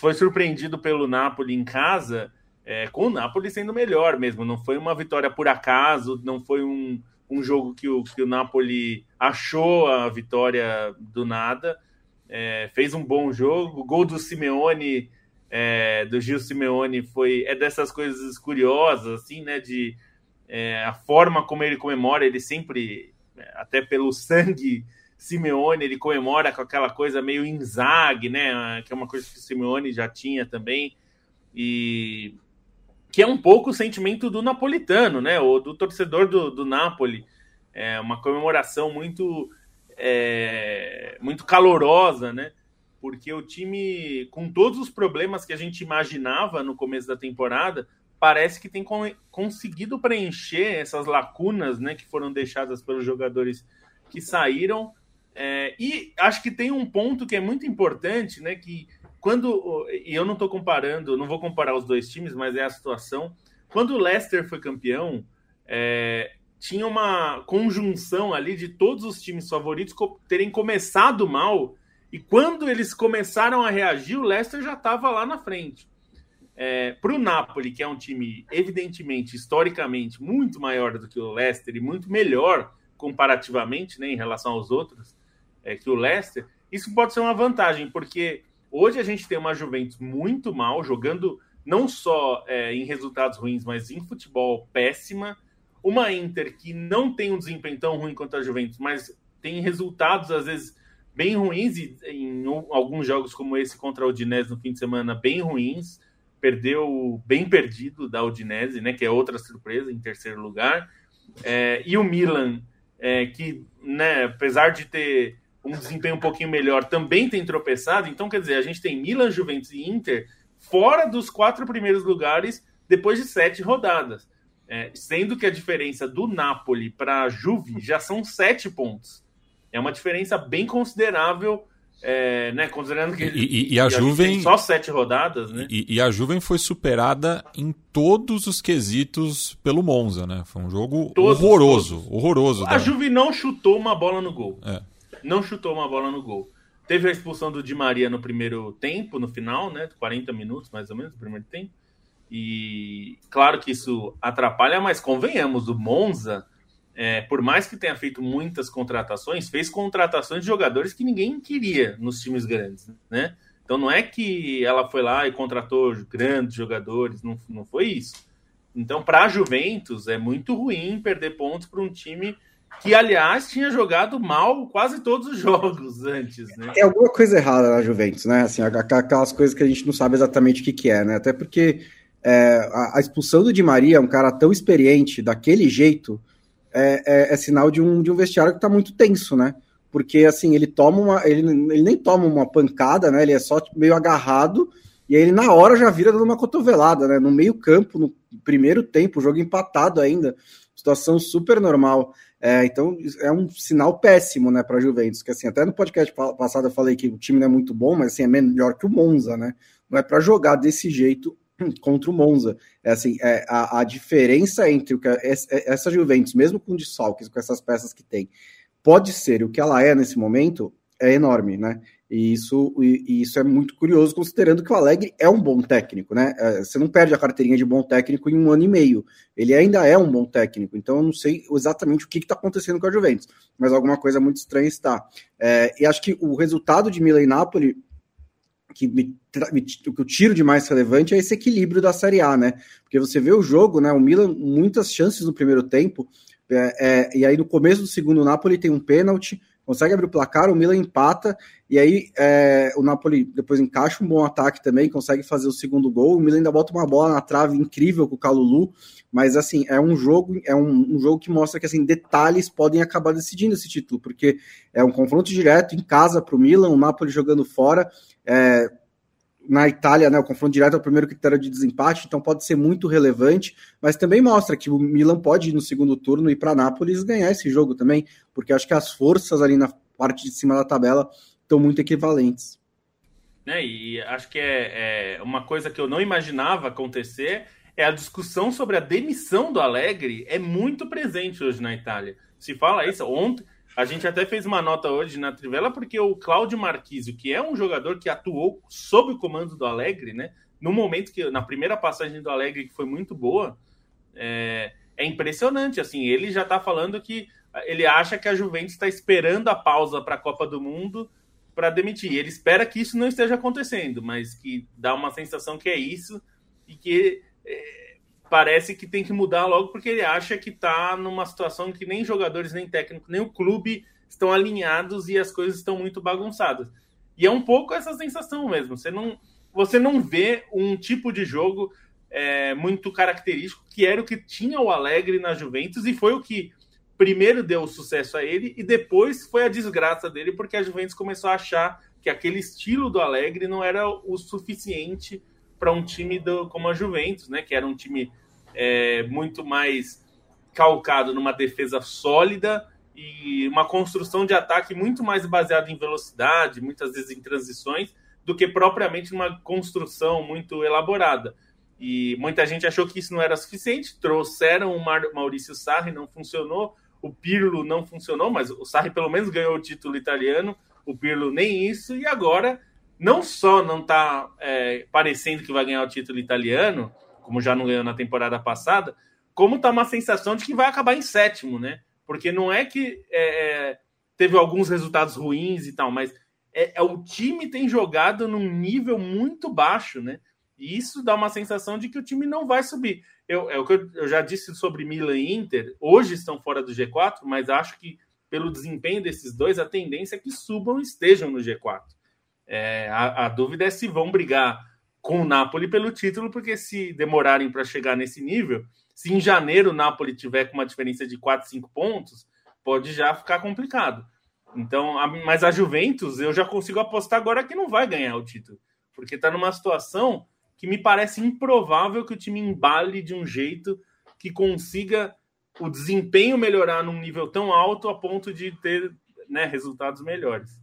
S4: foi surpreendido pelo Napoli em casa, é, com o Napoli sendo melhor mesmo. Não foi uma vitória por acaso, não foi um, um jogo que o, que o Napoli achou a vitória do nada, é, fez um bom jogo. O gol do Simeone, é, do Gil Simeone, foi é dessas coisas curiosas, assim, né? De é, a forma como ele comemora, ele sempre, até pelo sangue Simeone, ele comemora com aquela coisa meio Inzaghi, né? Que é uma coisa que o Simeone já tinha também. E que é um pouco o sentimento do napolitano, né? Ou do torcedor do, do Napoli. É uma comemoração muito, é, muito calorosa, né? porque o time, com todos os problemas que a gente imaginava no começo da temporada, parece que tem conseguido preencher essas lacunas né, que foram deixadas pelos jogadores que saíram. É, e acho que tem um ponto que é muito importante, né? Que quando. E eu não estou comparando, não vou comparar os dois times, mas é a situação. Quando o Leicester foi campeão, é, tinha uma conjunção ali de todos os times favoritos terem começado mal. E quando eles começaram a reagir, o Leicester já estava lá na frente. É, para o Napoli, que é um time evidentemente, historicamente, muito maior do que o Leicester e muito melhor comparativamente né, em relação aos outros é, que o Leicester, isso pode ser uma vantagem, porque hoje a gente tem uma Juventus muito mal, jogando não só é, em resultados ruins, mas em futebol péssima. Uma Inter que não tem um desempenho tão ruim quanto a Juventus, mas tem resultados às vezes bem ruins e em alguns jogos como esse contra a Udinese no fim de semana bem ruins perdeu bem perdido da Udinese, né, que é outra surpresa em terceiro lugar. É, e o Milan, é, que, né, apesar de ter um desempenho um pouquinho melhor, também tem tropeçado. Então, quer dizer, a gente tem Milan, Juventus e Inter fora dos quatro primeiros lugares depois de sete rodadas. É, sendo que a diferença do Napoli para a Juve já são sete pontos. É uma diferença bem considerável é, né, considerando que
S1: e, e a Juve
S4: só sete rodadas, né?
S1: E, e, a Juve foi superada em todos os quesitos pelo Monza, né? Foi um jogo todos, horroroso, todos. horroroso.
S4: A da... Juve não chutou uma bola no gol. É. Não chutou uma bola no gol. Teve a expulsão do Di Maria no primeiro tempo, no final, né? 40 minutos mais ou menos, no primeiro tempo. E claro que isso atrapalha, mas convenhamos, o Monza é, por mais que tenha feito muitas contratações, fez contratações de jogadores que ninguém queria nos times grandes, né? Então não é que ela foi lá e contratou grandes jogadores, não, não foi isso. Então, para a Juventus, é muito ruim perder pontos para um time que, aliás, tinha jogado mal quase todos os jogos antes, né?
S2: Tem alguma coisa errada na Juventus, né? Assim, aquelas coisas que a gente não sabe exatamente o que, que é, né? Até porque é, a, a expulsão do Di Maria, um cara tão experiente, daquele jeito, é, é, é, sinal de um, de um vestiário que está muito tenso, né? Porque assim, ele toma uma. Ele, ele nem toma uma pancada, né? Ele é só meio agarrado, e aí ele na hora já vira dando uma cotovelada, né? No meio-campo, no primeiro tempo, jogo empatado ainda, situação super normal. É, então é um sinal péssimo, né, para Juventus. Que assim, até no podcast passado eu falei que o time não é muito bom, mas assim, é melhor que o Monza, né? Não é para jogar desse jeito contra o Monza. É assim, é, a, a diferença entre o que essa Juventus, mesmo com desfalques, com essas peças que tem, pode ser o que ela é nesse momento, é enorme, né? E isso, e, isso é muito curioso, considerando que o Alegre é um bom técnico, né? É, você não perde a carteirinha de bom técnico em um ano e meio. Ele ainda é um bom técnico, então eu não sei exatamente o que está acontecendo com a Juventus, mas alguma coisa muito estranha está. É, e acho que o resultado de Milan e Napoli que me, me, o que eu tiro de mais relevante é esse equilíbrio da Série A, né? Porque você vê o jogo, né? O Milan, muitas chances no primeiro tempo, é, é, e aí no começo do segundo, o Napoli tem um pênalti, consegue abrir o placar, o Milan empata, e aí é, o Napoli depois encaixa um bom ataque também, consegue fazer o segundo gol. O Milan ainda bota uma bola na trave incrível com o Calulu, mas assim, é um jogo, é um, um, jogo que mostra que assim, detalhes podem acabar decidindo esse título, porque é um confronto direto em casa para o Milan, o Napoli jogando fora. É, na Itália, né, o confronto direto é o primeiro critério de desempate, então pode ser muito relevante, mas também mostra que o Milan pode ir no segundo turno e para Nápoles ganhar esse jogo também, porque acho que as forças ali na parte de cima da tabela estão muito equivalentes.
S4: É, e acho que é, é, uma coisa que eu não imaginava acontecer é a discussão sobre a demissão do Alegre é muito presente hoje na Itália. Se fala isso ontem, a gente até fez uma nota hoje na Trivela porque o Cláudio Marquisio, que é um jogador que atuou sob o comando do Alegre, né? No momento que na primeira passagem do Alegre que foi muito boa, é, é impressionante. Assim, ele já está falando que ele acha que a Juventus está esperando a pausa para a Copa do Mundo para demitir. Ele espera que isso não esteja acontecendo, mas que dá uma sensação que é isso e que parece que tem que mudar logo porque ele acha que está numa situação que nem jogadores, nem técnico, nem o clube estão alinhados e as coisas estão muito bagunçadas. E é um pouco essa sensação mesmo. Você não, você não vê um tipo de jogo é, muito característico, que era o que tinha o Alegre na Juventus e foi o que primeiro deu sucesso a ele e depois foi a desgraça dele, porque a Juventus começou a achar que aquele estilo do Alegre não era o suficiente para um time do, como a Juventus, né? Que era um time é, muito mais calcado numa defesa sólida e uma construção de ataque muito mais baseada em velocidade, muitas vezes em transições, do que propriamente numa construção muito elaborada. E muita gente achou que isso não era suficiente, trouxeram o Maurício Sarri, não funcionou, o Pirlo não funcionou, mas o Sarri pelo menos ganhou o título italiano, o Pirlo nem isso, e agora não só não está é, parecendo que vai ganhar o título italiano, como já não ganhou na temporada passada, como está uma sensação de que vai acabar em sétimo, né? Porque não é que é, é teve alguns resultados ruins e tal, mas é, é, o time tem jogado num nível muito baixo, né? E isso dá uma sensação de que o time não vai subir. Eu, é o que eu, eu já disse sobre Milan e Inter, hoje estão fora do G4, mas acho que pelo desempenho desses dois, a tendência é que subam e estejam no G4. É, a, a, dúvida é se vão brigar com o Napoli pelo título, porque se demorarem para chegar nesse nível, se em janeiro o Napoli tiver com uma diferença de 4, 5 pontos, pode já ficar complicado. Então, a, mas a Juventus, eu já consigo apostar agora que não vai ganhar o título, porque está numa situação que me parece improvável que o time embale de um jeito que consiga o desempenho melhorar num nível tão alto a ponto de ter né, resultados melhores.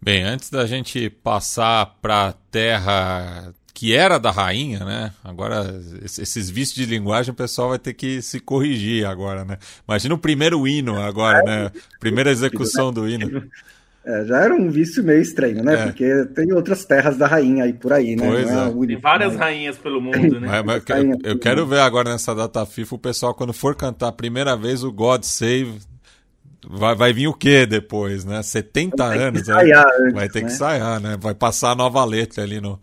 S1: Bem, antes da gente passar para a terra que era da rainha, né? Agora, esses vícios de linguagem, o pessoal vai ter que se corrigir agora, né? Imagina o primeiro hino agora, né? Primeira execução do hino.
S2: É, já era um vício meio estranho, né? É. Porque tem outras terras da rainha aí por aí, né?
S4: Pois é. é. Tem várias né? rainhas pelo mundo, né?
S1: Mas, mas eu, eu quero ver agora nessa data FIFA o pessoal, quando for cantar a primeira vez o God Save, vai, vai vir o que depois, né? 70 anos. Ensaiar antes, vai ter né? que ensaiar, né? Vai passar a nova letra ali no,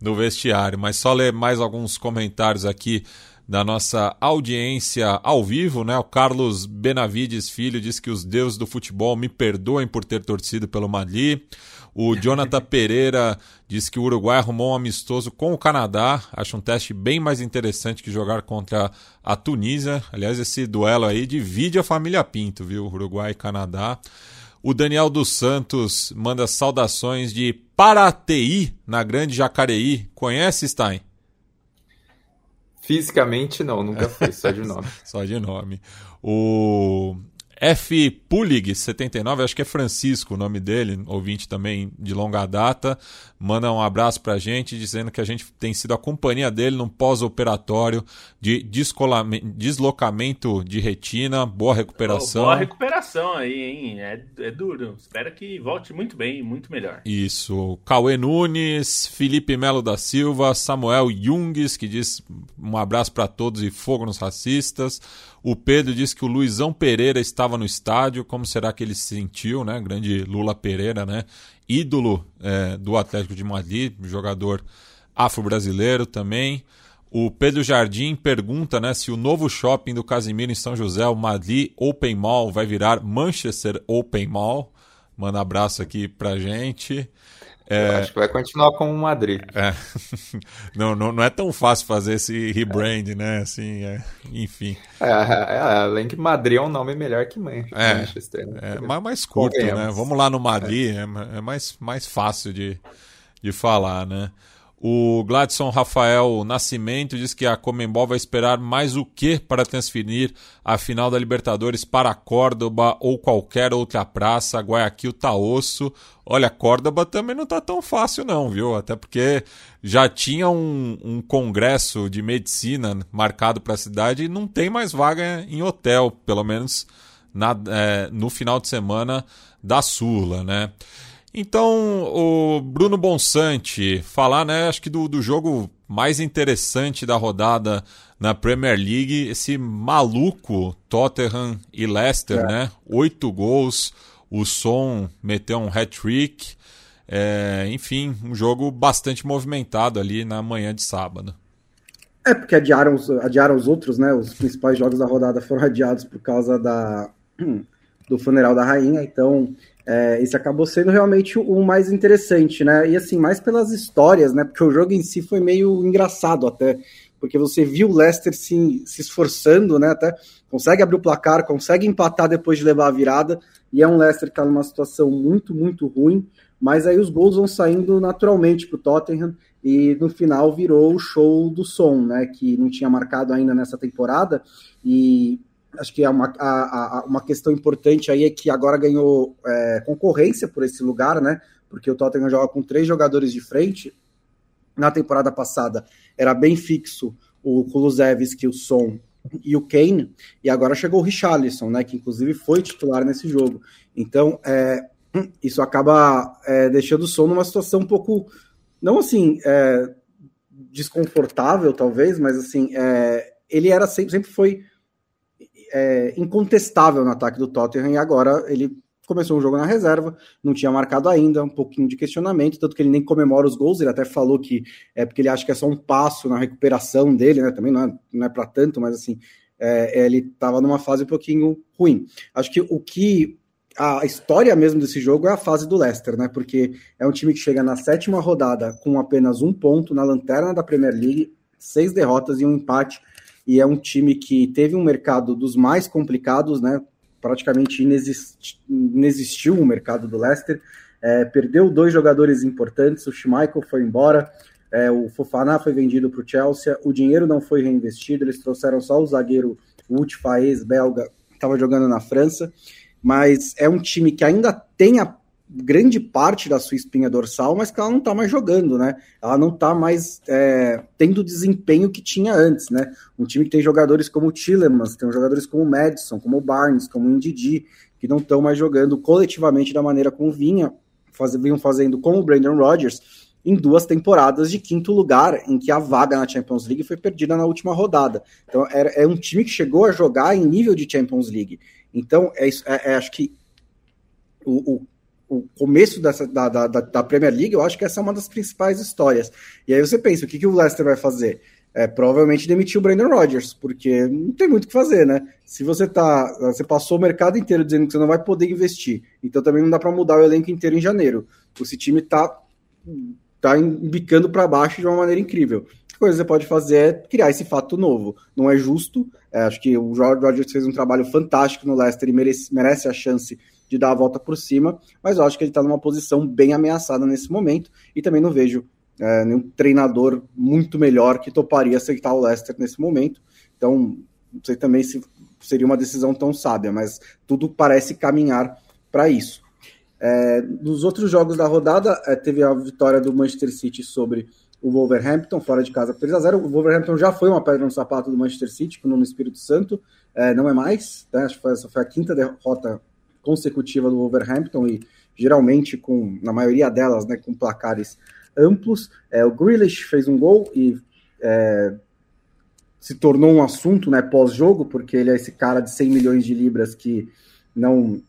S1: no vestiário. Mas só ler mais alguns comentários aqui da nossa audiência ao vivo, né? O Carlos Benavides Filho diz que os deuses do futebol me perdoem por ter torcido pelo Madrid. O Jonathan Pereira diz que o Uruguai arrumou um amistoso com o Canadá. Acho um teste bem mais interessante que jogar contra a Tunísia. Aliás, esse duelo aí divide a família Pinto, viu? Uruguai e Canadá. O Daniel dos Santos manda saudações de Paraty, na Grande Jacareí. Conhece, Stein?
S3: Fisicamente não, nunca fui, só de nome.
S1: só de nome. O F. Pulig, 79, acho que é Francisco o nome dele, ouvinte também de longa data, manda um abraço pra gente, dizendo que a gente tem sido a companhia dele num pós-operatório de deslocamento de retina, boa recuperação. Oh,
S4: boa recuperação aí, hein? É, é duro. Espero que volte muito bem, muito melhor.
S1: Isso. Cauê Nunes, Felipe Melo da Silva, Samuel Jungs, que diz um abraço para todos e fogo nos racistas. O Pedro disse que o Luizão Pereira estava no estádio. Como será que ele se sentiu, né? Grande Lula Pereira, né? Ídolo é, do Atlético de Madrid, jogador afro-brasileiro também. O Pedro Jardim pergunta né, se o novo shopping do Casimiro em São José, o Madrid Open Mall, vai virar Manchester Open Mall. Manda abraço aqui pra gente.
S3: É... acho que vai continuar como Madrid.
S1: É. não, não, não é tão fácil fazer esse rebrand, né? Assim, é... enfim.
S3: É, é, é além que Madrid é um nome melhor que Manchester.
S1: Né? É, mais, mais curto, né? Vamos lá no Madrid, é, é mais, mais fácil de, de falar, né? O Gladson Rafael Nascimento diz que a Comembol vai esperar mais o que para transferir a final da Libertadores para Córdoba ou qualquer outra praça. Guayaquil tá osso. Olha, Córdoba também não tá tão fácil não, viu? Até porque já tinha um, um congresso de medicina marcado para a cidade e não tem mais vaga em hotel, pelo menos na, é, no final de semana da Sula, né? Então, o Bruno Bonsante, falar, né, acho que do, do jogo mais interessante da rodada na Premier League, esse maluco Tottenham e Leicester, é. né? Oito gols, o Son meteu um hat-trick, é, enfim, um jogo bastante movimentado ali na manhã de sábado.
S2: É, porque adiaram os, adiaram os outros, né? Os principais jogos da rodada foram adiados por causa da, do funeral da rainha, então é, esse acabou sendo realmente o mais interessante, né? E assim, mais pelas histórias, né? Porque o jogo em si foi meio engraçado até. porque você viu o Leicester se, se esforçando, né? Até consegue abrir o placar, consegue empatar depois de levar a virada, e é um Leicester que está numa situação muito, muito ruim, mas aí os gols vão saindo naturalmente para o Tottenham, e no final virou o show do som, né? Que não tinha marcado ainda nessa temporada, e acho que é uma, a, a, uma questão importante aí é que agora ganhou é, concorrência por esse lugar, né? Porque o Tottenham joga com três jogadores de frente. Na temporada passada era bem fixo o Kulusevski, o Son e o Kane, e agora chegou o Richarlison, né? Que inclusive foi titular nesse jogo. Então, é, isso acaba é, deixando o Son numa situação um pouco, não assim, é, desconfortável, talvez, mas assim, é, ele era sempre, sempre foi é, incontestável no ataque do Tottenham e agora ele começou um jogo na reserva, não tinha marcado ainda, um pouquinho de questionamento, tanto que ele nem comemora os gols, ele até falou que é porque ele acha que é só um passo na recuperação dele, né? Também não é, não é para tanto, mas assim, é, ele estava numa fase um pouquinho ruim. Acho que o que a história mesmo desse jogo é a fase do Leicester, né? Porque é um time que chega na sétima rodada com apenas um ponto na lanterna da Premier League, seis derrotas e um empate e é um time que teve um mercado dos mais complicados, né? Praticamente inexist... inexistiu o mercado do Leicester. É, perdeu dois jogadores importantes, o Schmeichel foi embora, é, o Fofana foi vendido para o Chelsea, o dinheiro não foi reinvestido, eles trouxeram só o zagueiro Wout Faes, belga, que estava jogando na França, mas é um time que ainda tem a grande parte da sua espinha dorsal, mas que ela não está mais jogando, né? Ela não está mais é, tendo o desempenho que tinha antes, né? Um time que tem jogadores como o Tillemans, tem jogadores como o Madison, como o Barnes, como o Ndidi, que não estão mais jogando coletivamente da maneira como vinha, faz, vinham fazendo com o Brandon Rodgers em duas temporadas de quinto lugar, em que a vaga na Champions League foi perdida na última rodada. Então, é, um time que chegou a jogar em nível de Champions League. Então, é, é, é acho que o, o o começo dessa, da, da, da, Premier League, eu acho que essa é uma das principais histórias. E aí você pensa, o que, que o Leicester vai fazer? É, provavelmente demitir o Brandon Rodgers, porque não tem muito o que fazer, né? Se você tá. Você passou o mercado inteiro dizendo que você não vai poder investir, então também não dá para mudar o elenco inteiro em janeiro. Esse time tá, tá embicando para baixo de uma maneira incrível. A coisa que você pode fazer é criar esse fato novo. Não é justo. É, acho que o Rodgers fez um trabalho fantástico no Leicester e merece, merece a chance de dar a volta por cima, mas eu acho que ele está numa posição bem ameaçada nesse momento e também não vejo é, nenhum treinador muito melhor que toparia aceitar o Leicester nesse momento. Então, não sei também se seria uma decisão tão sábia, mas tudo parece caminhar para isso. É, nos outros jogos da rodada, é, teve a vitória do Manchester City sobre o Wolverhampton, fora de casa 3 a 0 O Wolverhampton já foi uma pedra no sapato do Manchester City, no Espírito Santo, é, não é mais, né? acho que essa foi a quinta derrota consecutiva do Wolverhampton e geralmente com, na maioria delas, né, com placares amplos. É, o Grealish fez um gol e é, se tornou um assunto né, pós-jogo, porque ele é esse cara de 100 milhões de libras que não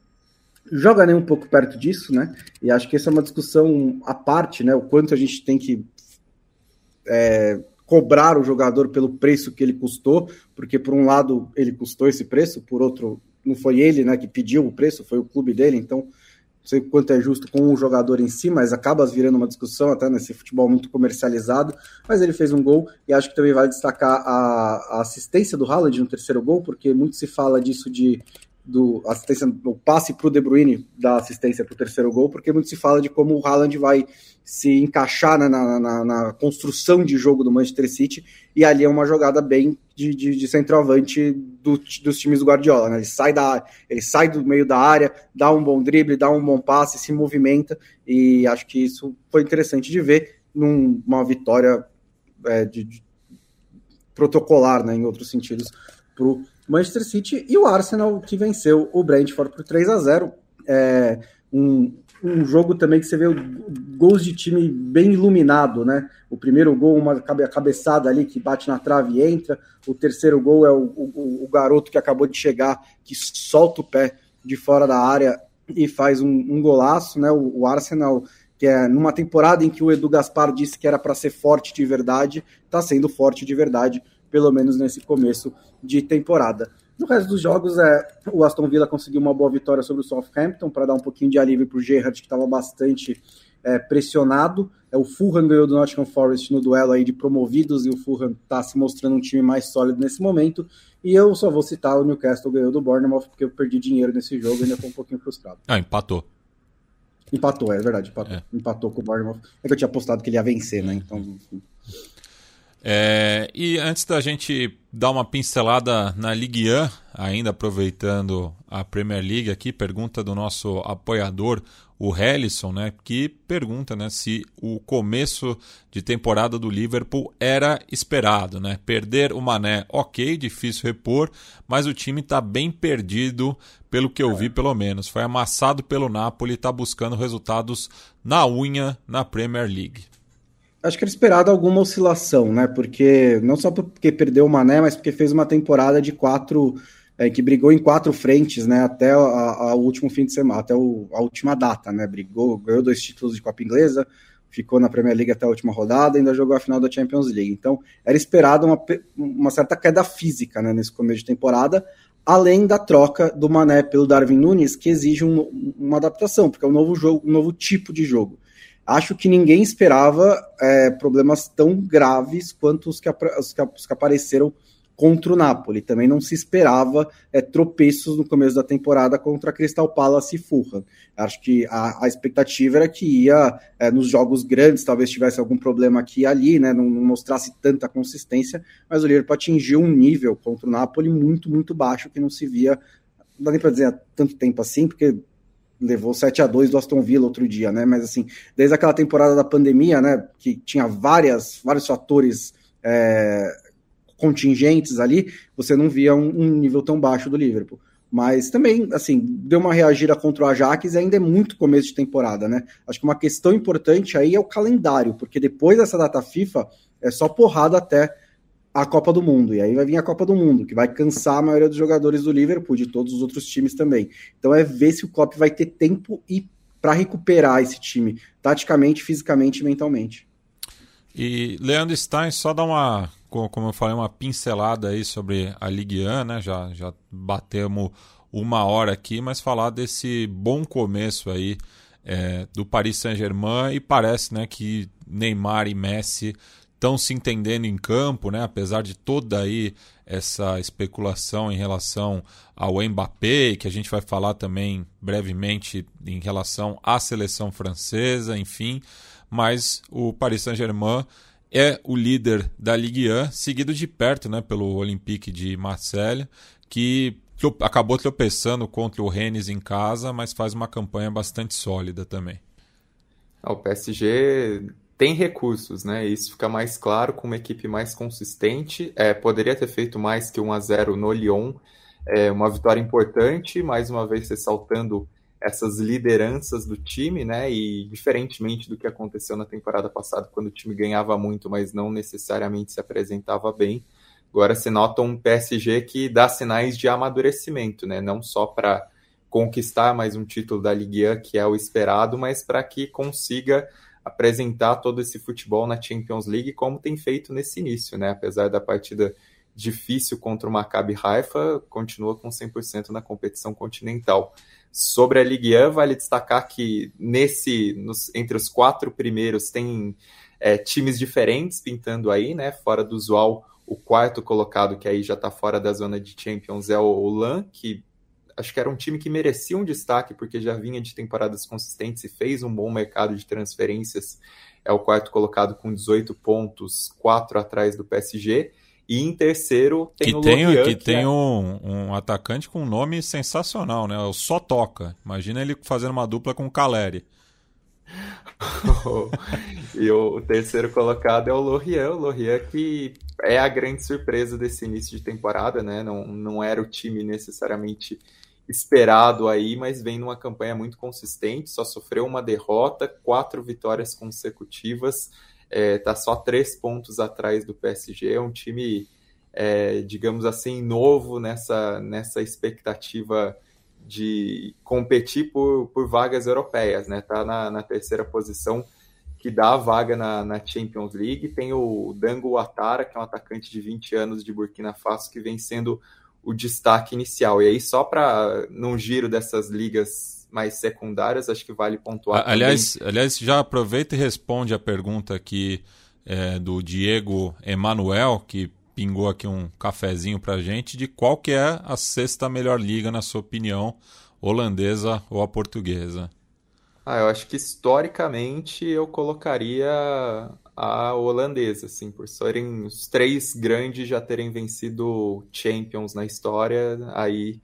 S2: joga nem um pouco perto disso, né? E acho que essa é uma discussão à parte, né? O quanto a gente tem que é, cobrar o jogador pelo preço que ele custou, porque por um lado ele custou esse preço, por outro não foi ele né, que pediu o preço, foi o clube dele, então não sei quanto é justo com o jogador em si, mas acaba virando uma discussão até nesse futebol muito comercializado, mas ele fez um gol e acho que também vale destacar a, a assistência do Haaland no terceiro gol, porque muito se fala disso de do assistência, do passe para o De Bruyne da assistência para o terceiro gol, porque muito se fala de como o Haaland vai se encaixar na, na, na, construção de jogo do Manchester City, e ali é uma jogada bem de, de, de centroavante do, dos times do Guardiola. Né? Ele, sai da, ele sai do meio da área, dá um bom drible, dá um bom passe, se movimenta, e acho que isso foi interessante de ver numa vitória é, de, de protocolar, né, em outros sentidos, para o Manchester City e o Arsenal que venceu o Brentford por 3 a 0 é, um, um jogo também que você vê gols de time bem iluminado, né? O primeiro gol, uma cabeçada ali que bate na trave e entra. O terceiro gol é o, o, o garoto que acabou de chegar, que solta o pé de fora da área e faz um, um golaço, né? O, o, Arsenal, que é numa temporada em que o Edu Gaspar disse que era para ser forte de verdade, está sendo forte de verdade pelo menos nesse começo de temporada. No resto dos jogos, é, o Aston Villa conseguiu uma boa vitória sobre o Southampton para dar um pouquinho de alívio para o Gerrard, que estava bastante é, pressionado. É, o Fulham ganhou do Nottingham Forest no duelo aí de promovidos e o Fulham está se mostrando um time mais sólido nesse momento. E eu só vou citar o Newcastle ganhou do Bournemouth porque eu perdi dinheiro nesse jogo e ainda estou um pouquinho frustrado.
S1: Ah, empatou.
S2: Empatou, é verdade, empatou. É. Empatou com o Bournemouth. É que eu tinha apostado que ele ia vencer, né? Então, enfim.
S1: É, e antes da gente dar uma pincelada na Ligue 1, ainda aproveitando a Premier League aqui, pergunta do nosso apoiador, o Hellison, né, que pergunta né, se o começo de temporada do Liverpool era esperado. Né? Perder o Mané, ok, difícil repor, mas o time está bem perdido, pelo que eu vi pelo menos. Foi amassado pelo Napoli e está buscando resultados na unha na Premier League
S2: acho que era esperado alguma oscilação, né? Porque não só porque perdeu o Mané, mas porque fez uma temporada de quatro é, que brigou em quatro frentes, né? Até o último fim de semana, até o, a última data, né? Brigou, ganhou dois títulos de Copa Inglesa, ficou na Premier League até a última rodada, ainda jogou a final da Champions League. Então era esperado uma, uma certa queda física, né? Nesse começo de temporada. Além da troca do Mané pelo Darwin Nunes, que exige um, uma adaptação, porque é um novo jogo, um novo tipo de jogo acho que ninguém esperava é, problemas tão graves quanto os que, os que, os que apareceram contra o Napoli. Também não se esperava é, tropeços no começo da temporada contra a Crystal Palace e Fulham. Acho que a, a expectativa era que ia, é, nos jogos grandes, talvez tivesse algum problema aqui e ali, né, não, não, mostrasse tanta consistência, mas o Liverpool atingiu um nível contra o Napoli muito, muito baixo, que não se via, não dá nem para dizer há tanto tempo assim, porque levou 7 a 2 do Aston Villa outro dia, né? Mas assim, desde aquela temporada da pandemia, né, que tinha várias, vários fatores é, contingentes ali, você não via um, um, nível tão baixo do Liverpool. Mas também, assim, deu uma reagida contra o Ajax e ainda é muito começo de temporada, né? Acho que uma questão importante aí é o calendário, porque depois dessa data FIFA é só porrada até a Copa do Mundo. E aí vai vir a Copa do Mundo, que vai cansar a maioria dos jogadores do Liverpool, de todos os outros times também. Então é ver se o Klopp vai ter tempo e para recuperar esse time, taticamente, fisicamente e mentalmente.
S1: E Leandro Stein, só dá uma, como eu falei, uma pincelada aí sobre a Ligue 1, né? Já, já batemos uma hora aqui, mas falar desse bom começo aí é, do Paris Saint-Germain e parece né, que Neymar e Messi estão se entendendo em campo, né? apesar de toda aí essa especulação em relação ao Mbappé, que a gente vai falar também brevemente em relação à seleção francesa, enfim, mas o Paris Saint-Germain é o líder da Ligue 1, seguido de perto né, pelo Olympique de Marseille, que acabou tropeçando contra o Rennes em casa, mas faz uma campanha bastante sólida também.
S3: Ah, o PSG tem recursos, né? Isso fica mais claro com uma equipe mais consistente. É, poderia ter feito mais que 1 a 0 no Lyon, é, uma vitória importante, mais uma vez ressaltando essas lideranças do time, né? E diferentemente do que aconteceu na temporada passada, quando o time ganhava muito, mas não necessariamente se apresentava bem. Agora se nota um PSG que dá sinais de amadurecimento, né? Não só para conquistar mais um título da Ligue 1, que é o esperado, mas para que consiga apresentar todo esse futebol na Champions League como tem feito nesse início, né? Apesar da partida difícil contra o Maccabi Haifa, continua com 100% na competição continental. Sobre a Ligue 1, vale destacar que nesse, nos, entre os quatro primeiros tem é, times diferentes pintando aí, né? Fora do usual, o quarto colocado, que aí já está fora da zona de Champions, é o LAN, que acho que era um time que merecia um destaque, porque já vinha de temporadas consistentes e fez um bom mercado de transferências. É o quarto colocado com 18 pontos, quatro atrás do PSG. E em terceiro tem
S1: que o tem, Que, que tem é... um, um, atacante com um nome sensacional, né? O Só Toca. Imagina ele fazendo uma dupla com o Caleri.
S3: e o, o, terceiro colocado é o Lorient. O Lorient que é a grande surpresa desse início de temporada, né? Não, não era o time necessariamente esperado aí, mas vem numa campanha muito consistente, só sofreu uma derrota, quatro vitórias consecutivas, é, só três pontos atrás do PSG, é um time, é, digamos assim, novo nessa, nessa expectativa de competir por, por vagas europeias, né? Tá na, na terceira posição que dá a vaga na, na, Champions League. Tem o Dango Atara, que é um atacante de 20 anos de Burkina Faso, que vem sendo o destaque inicial. E aí, só para num giro dessas ligas mais secundárias, acho que vale pontuar.
S1: Aliás, aliás, já aproveita e responde a pergunta aqui é, do Diego Emanuel, que pingou aqui um cafezinho pra gente, de qual que é a sexta melhor liga, na sua opinião, holandesa ou a portuguesa?
S3: Ah, eu acho que historicamente eu colocaria a holandesa, assim, por serem os três grandes já terem vencido Champions na história, aí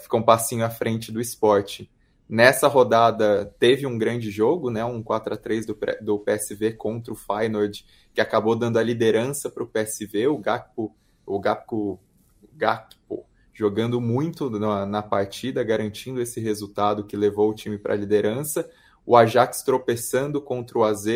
S3: fica um passinho à frente do esporte. Nessa rodada teve um grande jogo, né, um 4 a 3 do, do PSV contra o Feyenoord, que acabou dando a liderança para o PSV, o Gakpo, o Gakpo, Gakpo jogando muito na, na partida, garantindo esse resultado que levou o time para a liderança. O Ajax tropeçando contra o AZ,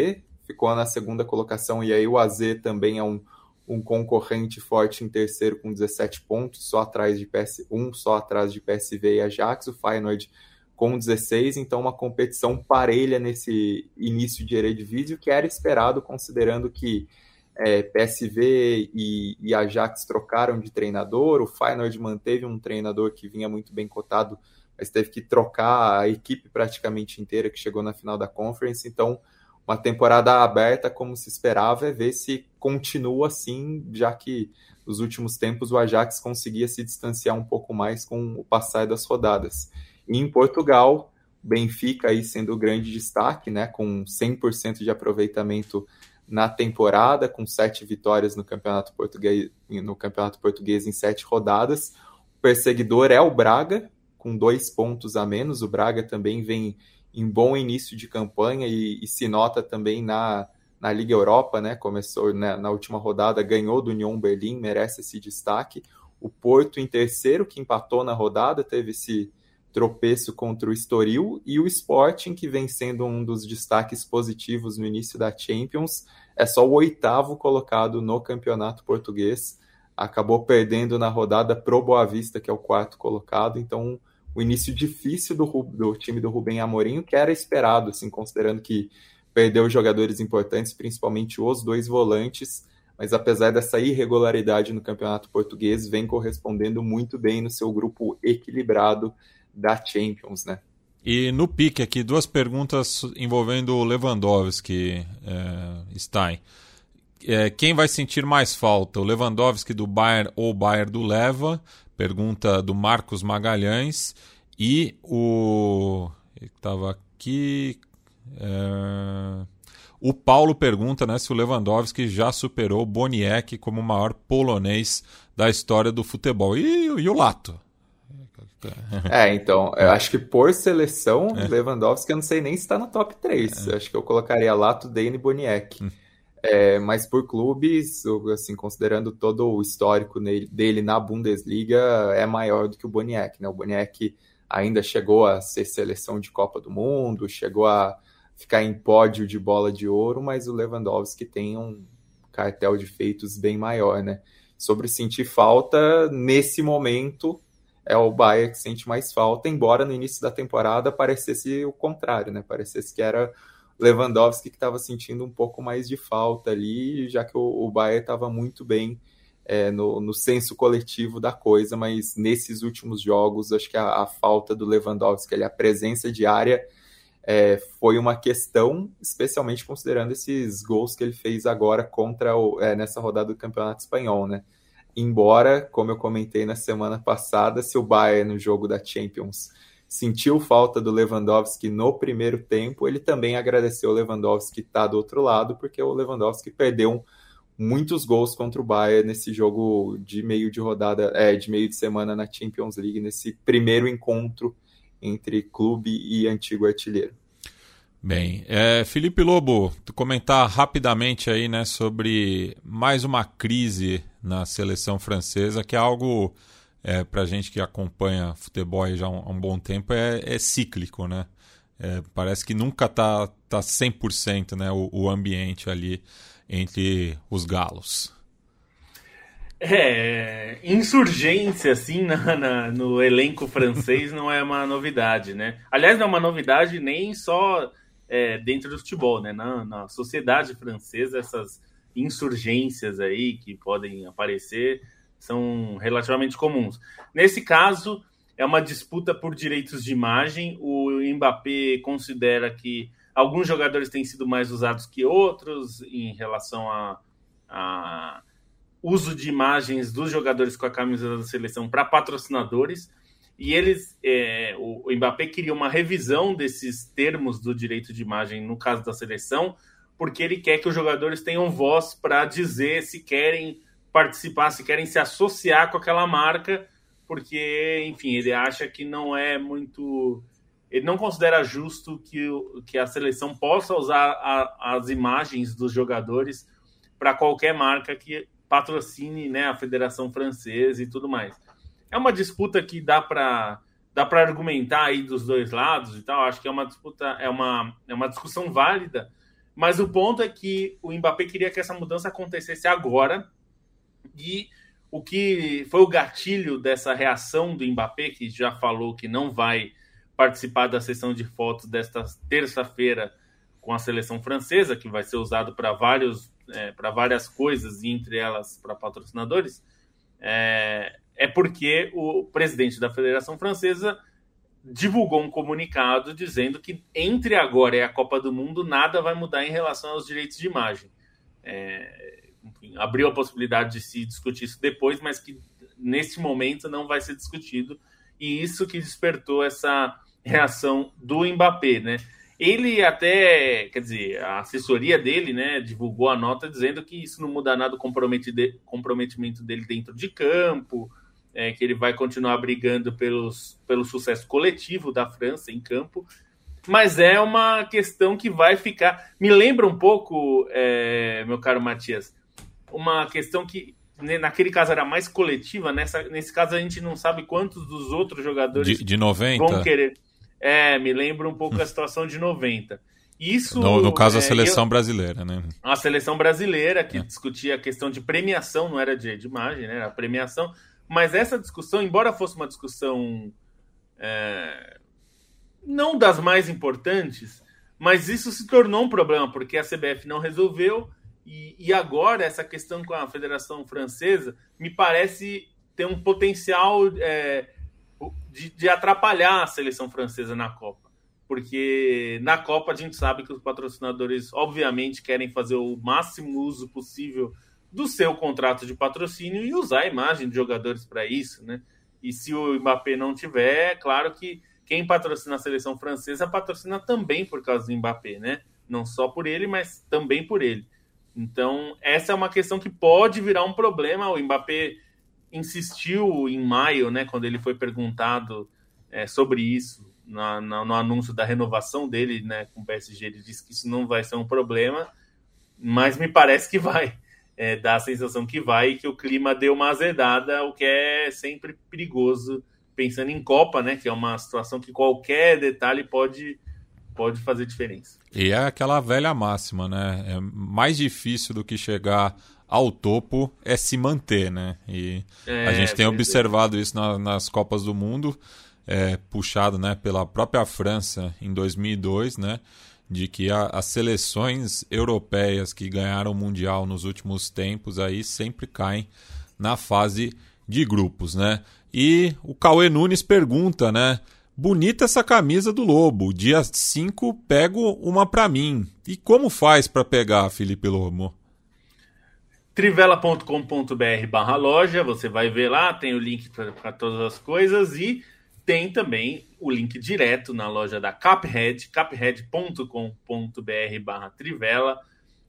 S3: ficou na segunda colocação, e aí o AZ também é um, um concorrente forte em terceiro com 17 pontos, só atrás de PS, um só atrás de PSV e Ajax, o Feyenoord com 16, então uma competição parelha nesse início de Eredivisie, que era esperado considerando que é, PSV e, e, Ajax trocaram de treinador, o Feyenoord manteve um treinador que vinha muito bem cotado, mas teve que trocar a equipe praticamente inteira que chegou na final da Conference, então uma temporada aberta como se esperava é ver se continua assim, já que nos últimos tempos o Ajax conseguia se distanciar um pouco mais com o passar das rodadas. E em Portugal, Benfica aí sendo o grande destaque, né, com 100% de aproveitamento na temporada, com sete vitórias no Campeonato Português, no Campeonato Português em sete rodadas. O perseguidor é o Braga, com dois pontos a menos. O Braga também vem em bom início de campanha e, e se nota também na, na Liga Europa, né? Começou né, na última rodada, ganhou do Union Berlim, merece esse destaque. O Porto em terceiro, que empatou na rodada, teve esse tropeço contra o Estoril e o Sporting, que vem sendo um dos destaques positivos no início da Champions, é só o oitavo colocado no campeonato português. Acabou perdendo na rodada pro Boa Vista, que é o quarto colocado, então o início difícil do, do time do Rubem Amorim, que era esperado, assim, considerando que perdeu jogadores importantes, principalmente os dois volantes, mas apesar dessa irregularidade no campeonato português, vem correspondendo muito bem no seu grupo equilibrado da Champions, né?
S1: E no pique aqui, duas perguntas envolvendo o Lewandowski, é, Stein. É, quem vai sentir mais falta, o Lewandowski do Bayern ou o Bayern do Leva? Pergunta do Marcos Magalhães. E o. Estava aqui. É... O Paulo pergunta né, se o Lewandowski já superou Boniek como o maior polonês da história do futebol. E, e o Lato?
S3: É, então, eu acho que por seleção, é. Lewandowski, eu não sei nem se está no top 3. É. Acho que eu colocaria Lato, Dane e Boniek. Hum. É, mas por clubes, assim, considerando todo o histórico dele na Bundesliga, é maior do que o Boniek, né? O Boniek ainda chegou a ser seleção de Copa do Mundo, chegou a ficar em pódio de bola de ouro, mas o Lewandowski tem um cartel de feitos bem maior, né? Sobre sentir falta, nesse momento, é o Bayern que sente mais falta, embora no início da temporada parecesse o contrário, né? Parecesse que era Lewandowski que estava sentindo um pouco mais de falta ali, já que o, o Bayern estava muito bem é, no, no senso coletivo da coisa, mas nesses últimos jogos, acho que a, a falta do Lewandowski, ali, a presença diária, é, foi uma questão, especialmente considerando esses gols que ele fez agora contra o, é, nessa rodada do Campeonato Espanhol, né? Embora, como eu comentei na semana passada, se o Bayern no jogo da Champions sentiu falta do Lewandowski no primeiro tempo, ele também agradeceu o Lewandowski estar tá do outro lado, porque o Lewandowski perdeu muitos gols contra o Bayern nesse jogo de meio de rodada, é, de meio de semana na Champions League, nesse primeiro encontro entre clube e antigo artilheiro.
S1: Bem, é, Felipe Lobo, tu comentar rapidamente aí, né, sobre mais uma crise na seleção francesa, que é algo é, para gente que acompanha futebol já há um, um bom tempo é, é cíclico, né? É, parece que nunca tá tá 100% né, o, o ambiente ali entre os galos.
S4: É, insurgência, assim, na, na, no elenco francês não é uma novidade, né? Aliás, não é uma novidade nem só é, dentro do futebol, né? Na, na sociedade francesa, essas insurgências aí que podem aparecer são relativamente comuns. Nesse caso, é uma disputa por direitos de imagem. O Mbappé considera que alguns jogadores têm sido mais usados que outros em relação a, a uso de imagens dos jogadores com a camisa da seleção para patrocinadores. E eles, é, o, o Mbappé queria uma revisão desses termos do direito de imagem no caso da seleção, porque ele quer que os jogadores tenham voz para dizer se querem participar, se querem se associar com aquela marca, porque, enfim, ele acha que não é muito. Ele não considera justo que, que a seleção possa usar a, as imagens dos jogadores para qualquer marca que patrocine né, a Federação Francesa e tudo mais. É uma disputa que dá para dá para argumentar aí dos dois lados e tal. Acho que é uma disputa, é uma, é uma discussão válida, mas o ponto é que o Mbappé queria que essa mudança acontecesse agora. E o que foi o gatilho dessa reação do Mbappé, que já falou que não vai participar da sessão de fotos desta terça-feira com a seleção francesa, que vai ser usado para vários é, para várias coisas, e entre elas para patrocinadores, é, é porque o presidente da Federação Francesa divulgou um comunicado dizendo que entre agora e a Copa do Mundo nada vai mudar em relação aos direitos de imagem. É, enfim, abriu a possibilidade de se discutir isso depois, mas que neste momento não vai ser discutido. E isso que despertou essa reação do Mbappé, né? Ele até, quer dizer, a assessoria dele, né, divulgou a nota dizendo que isso não muda nada o comprometimento dele dentro de campo, é, que ele vai continuar brigando pelos, pelo sucesso coletivo da França em campo, mas é uma questão que vai ficar. Me lembra um pouco, é, meu caro Matias, uma questão que né, naquele caso era mais coletiva, nessa, nesse caso a gente não sabe quantos dos outros jogadores
S1: de, de 90.
S4: vão querer. É, me lembra um pouco a situação de 90. Isso,
S1: no, no caso, é, a seleção eu, brasileira, né?
S4: A seleção brasileira, que é. discutia a questão de premiação, não era de, de imagem, né? Era premiação. Mas essa discussão, embora fosse uma discussão é, não das mais importantes, mas isso se tornou um problema, porque a CBF não resolveu e, e, agora, essa questão com a Federação Francesa me parece ter um potencial é, de, de, atrapalhar a seleção francesa na Copa. Porque na Copa a gente sabe que os patrocinadores, obviamente, querem fazer o máximo uso possível do seu contrato de patrocínio e usar a imagem de jogadores para isso, né? E se o Mbappé não tiver, é claro que quem patrocina a seleção francesa patrocina também por causa do Mbappé, né? Não só por ele, mas também por ele. Então, essa é uma questão que pode virar um problema. O Mbappé insistiu em maio, né, quando ele foi perguntado é, sobre isso, na, na, no anúncio da renovação dele né, com o PSG. Ele disse que isso não vai ser um problema, mas me parece que vai. É, dá a sensação que vai e que o clima deu uma azedada, o que é sempre perigoso, pensando em Copa, né, que é uma situação que qualquer detalhe pode pode fazer diferença.
S1: E é aquela velha máxima, né? É mais difícil do que chegar ao topo é se manter, né? E é, a gente tem observado isso na, nas Copas do Mundo, é, puxado né, pela própria França em 2002, né? De que a, as seleções europeias que ganharam o Mundial nos últimos tempos aí sempre caem na fase de grupos, né? E o Cauê Nunes pergunta, né? Bonita essa camisa do Lobo. Dia 5 pego uma para mim. E como faz para pegar, Felipe Lobo?
S4: trivela.com.br barra loja, você vai ver lá, tem o link para todas as coisas e tem também o link direto na loja da Caphead, caphead.com.br barra trivela.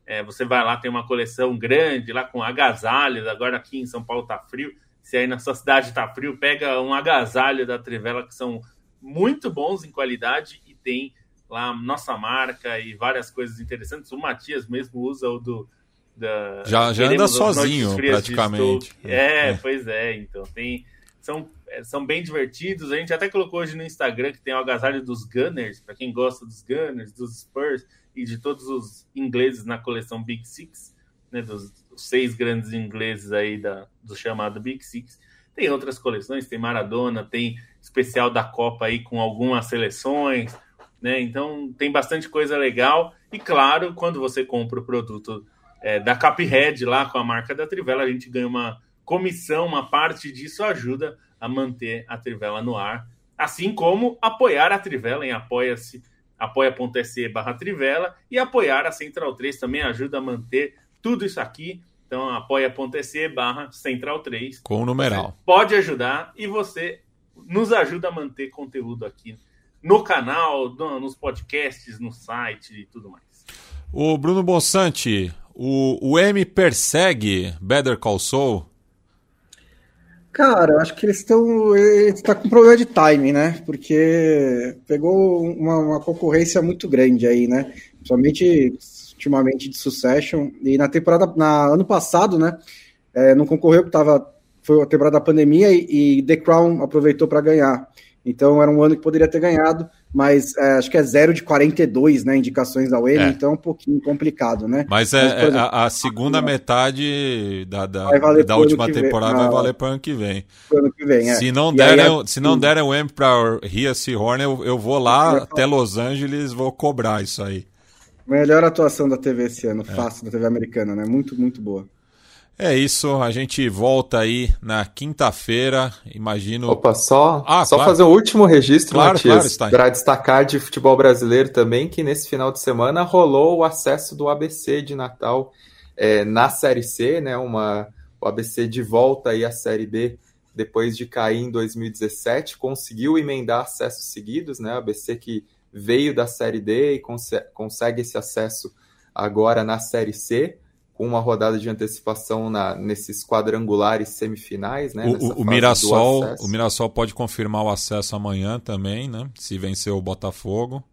S4: É, você vai lá, tem uma coleção grande lá com agasalhos, agora aqui em São Paulo tá frio, se aí na sua cidade tá frio, pega um agasalho da Trivela que são muito bons em qualidade e tem lá nossa marca e várias coisas interessantes. O Matias mesmo usa o do. Da,
S1: já já anda sozinho, praticamente.
S4: É, é, pois é. Então, tem. São, é, são bem divertidos. A gente até colocou hoje no Instagram que tem o agasalho dos Gunners, para quem gosta dos Gunners, dos Spurs e de todos os ingleses na coleção Big Six, né, dos, dos seis grandes ingleses aí da, do chamado Big Six. Tem outras coleções, tem Maradona, tem especial da Copa aí com algumas seleções, né? Então tem bastante coisa legal. E claro, quando você compra o produto é, da Caphead lá com a marca da Trivela, a gente ganha uma comissão, uma parte disso ajuda a manter a Trivela no ar. assim como apoiar a Trivela em apoia-se apoia.se barra Trivela e apoiar a Central 3 também ajuda a manter tudo isso aqui. Então, apoia.se barra Central 3.
S1: Com o numeral.
S4: Você pode ajudar e você nos ajuda a manter conteúdo aqui no canal, nos podcasts, no site e tudo mais.
S1: O Bruno Bonsante, o, o M persegue Better Call Saul?
S2: Cara, acho que eles estão. Está com problema de timing, né? Porque pegou uma, uma, concorrência muito grande aí, né? Principalmente ultimamente de Succession. E na temporada. Na, ano passado, né? É, não concorreu, porque tava, foi a temporada da pandemia e, e The Crown aproveitou para ganhar. Então era um ano que poderia ter ganhado, mas é, acho que é 0 de 42, né? Indicações da UEM, é. então é um pouquinho complicado, né?
S1: Mas, é, mas, exemplo, a, a, segunda metade da, da, da última temporada vem, vai valer para o ano que vem.
S2: Ano que vem é.
S1: Se não derem, se não derem o M para Ria Horn, eu, eu vou lá até Los Angeles vou cobrar isso aí.
S2: Melhor atuação da TV esse ano, é. fácil, da TV americana, né? Muito, muito boa.
S1: É isso, a gente volta aí na quinta-feira, imagino.
S3: Opa, só, ah, só claro. fazer o último registro, claro, Matias, claro, para destacar de futebol brasileiro também, que nesse final de semana rolou o acesso do ABC de Natal é, na Série C, né? Uma, o ABC de volta aí à Série B depois de cair em 2017, conseguiu emendar acessos seguidos, né? O ABC que veio da Série D e consegue esse acesso agora na Série C com uma rodada de antecipação na, nesses quadrangulares semifinais, né?
S1: O, o Mirassol, o Mirassol pode confirmar o acesso amanhã também, né? Se vencer o Botafogo.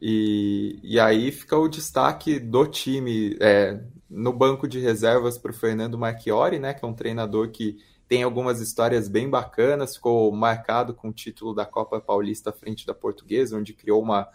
S3: E, e aí fica o destaque do time é, no banco de reservas para o Fernando Marchiori, né? Que é um treinador que tem algumas histórias bem bacanas, ficou marcado com o título da Copa Paulista à frente da Portuguesa, onde criou uma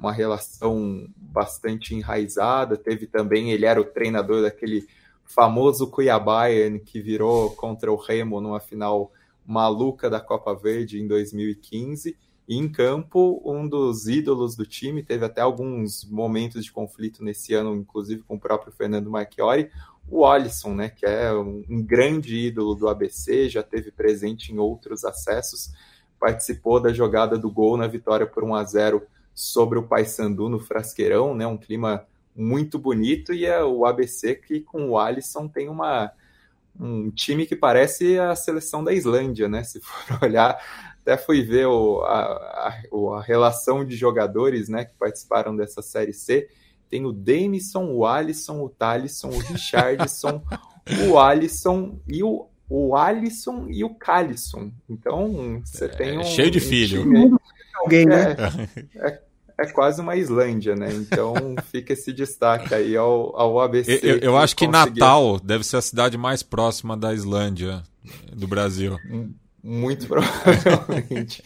S3: uma relação bastante enraizada. Teve também, ele era o treinador daquele famoso Cuiabá que virou contra o Remo numa final maluca da Copa Verde em 2015. E em campo, um dos ídolos do time, teve até alguns momentos de conflito nesse ano, inclusive com o próprio Fernando Marchiori, o Alisson, né, que é um, grande ídolo do ABC, já teve presente em outros acessos, participou da jogada do gol na vitória por 1 a 0 sobre o Paysandu no Frasqueirão, né? Um clima muito bonito e é o ABC que com o Alisson tem uma um time que parece a seleção da Islândia, né? Se for olhar, até fui ver o, a, a, a, relação de jogadores, né, que participaram dessa série C. Tem o Denison, o Alisson, o Talisson, o Richardson, o Alisson e o o Alisson e o Calisson. Então, você é, tem um.
S1: Cheio de um filho.
S2: Time, Alguém, né?
S3: É, é, é, quase uma Islândia, né? Então fica esse destaque aí ao, ao ABC.
S1: Eu, eu acho que Natal deve ser a cidade mais próxima da Islândia do Brasil.
S3: Muito provavelmente.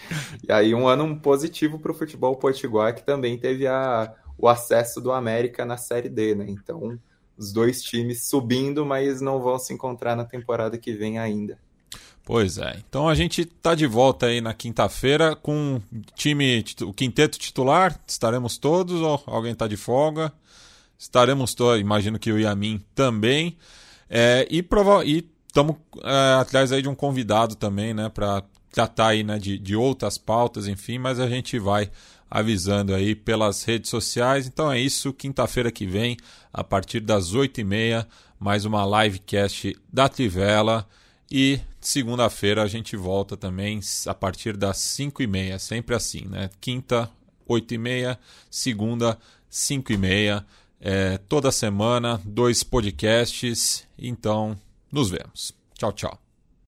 S3: e aí um ano positivo para o futebol potiguar, que também teve a, o acesso do América na Série D, né? Então os dois times subindo, mas não vão se encontrar na temporada que vem ainda.
S1: Pois é. Então a gente está de volta aí na quinta-feira com time, o quinteto titular. Estaremos todos ou alguém está de folga? Estaremos todos, imagino que o Yamin também. É, e estamos é, atrás aí de um convidado também, né, para tratar aí né, de, de outras pautas, enfim, mas a gente vai avisando aí pelas redes sociais. Então é isso, quinta-feira que vem, a partir das 8h30, mais uma livecast da Trivela. E segunda-feira a gente volta também a partir das 5 e meia, sempre assim, né? Quinta, 8 e meia, segunda, 5 e meia. É, toda semana, dois podcasts. Então, nos vemos. Tchau, tchau.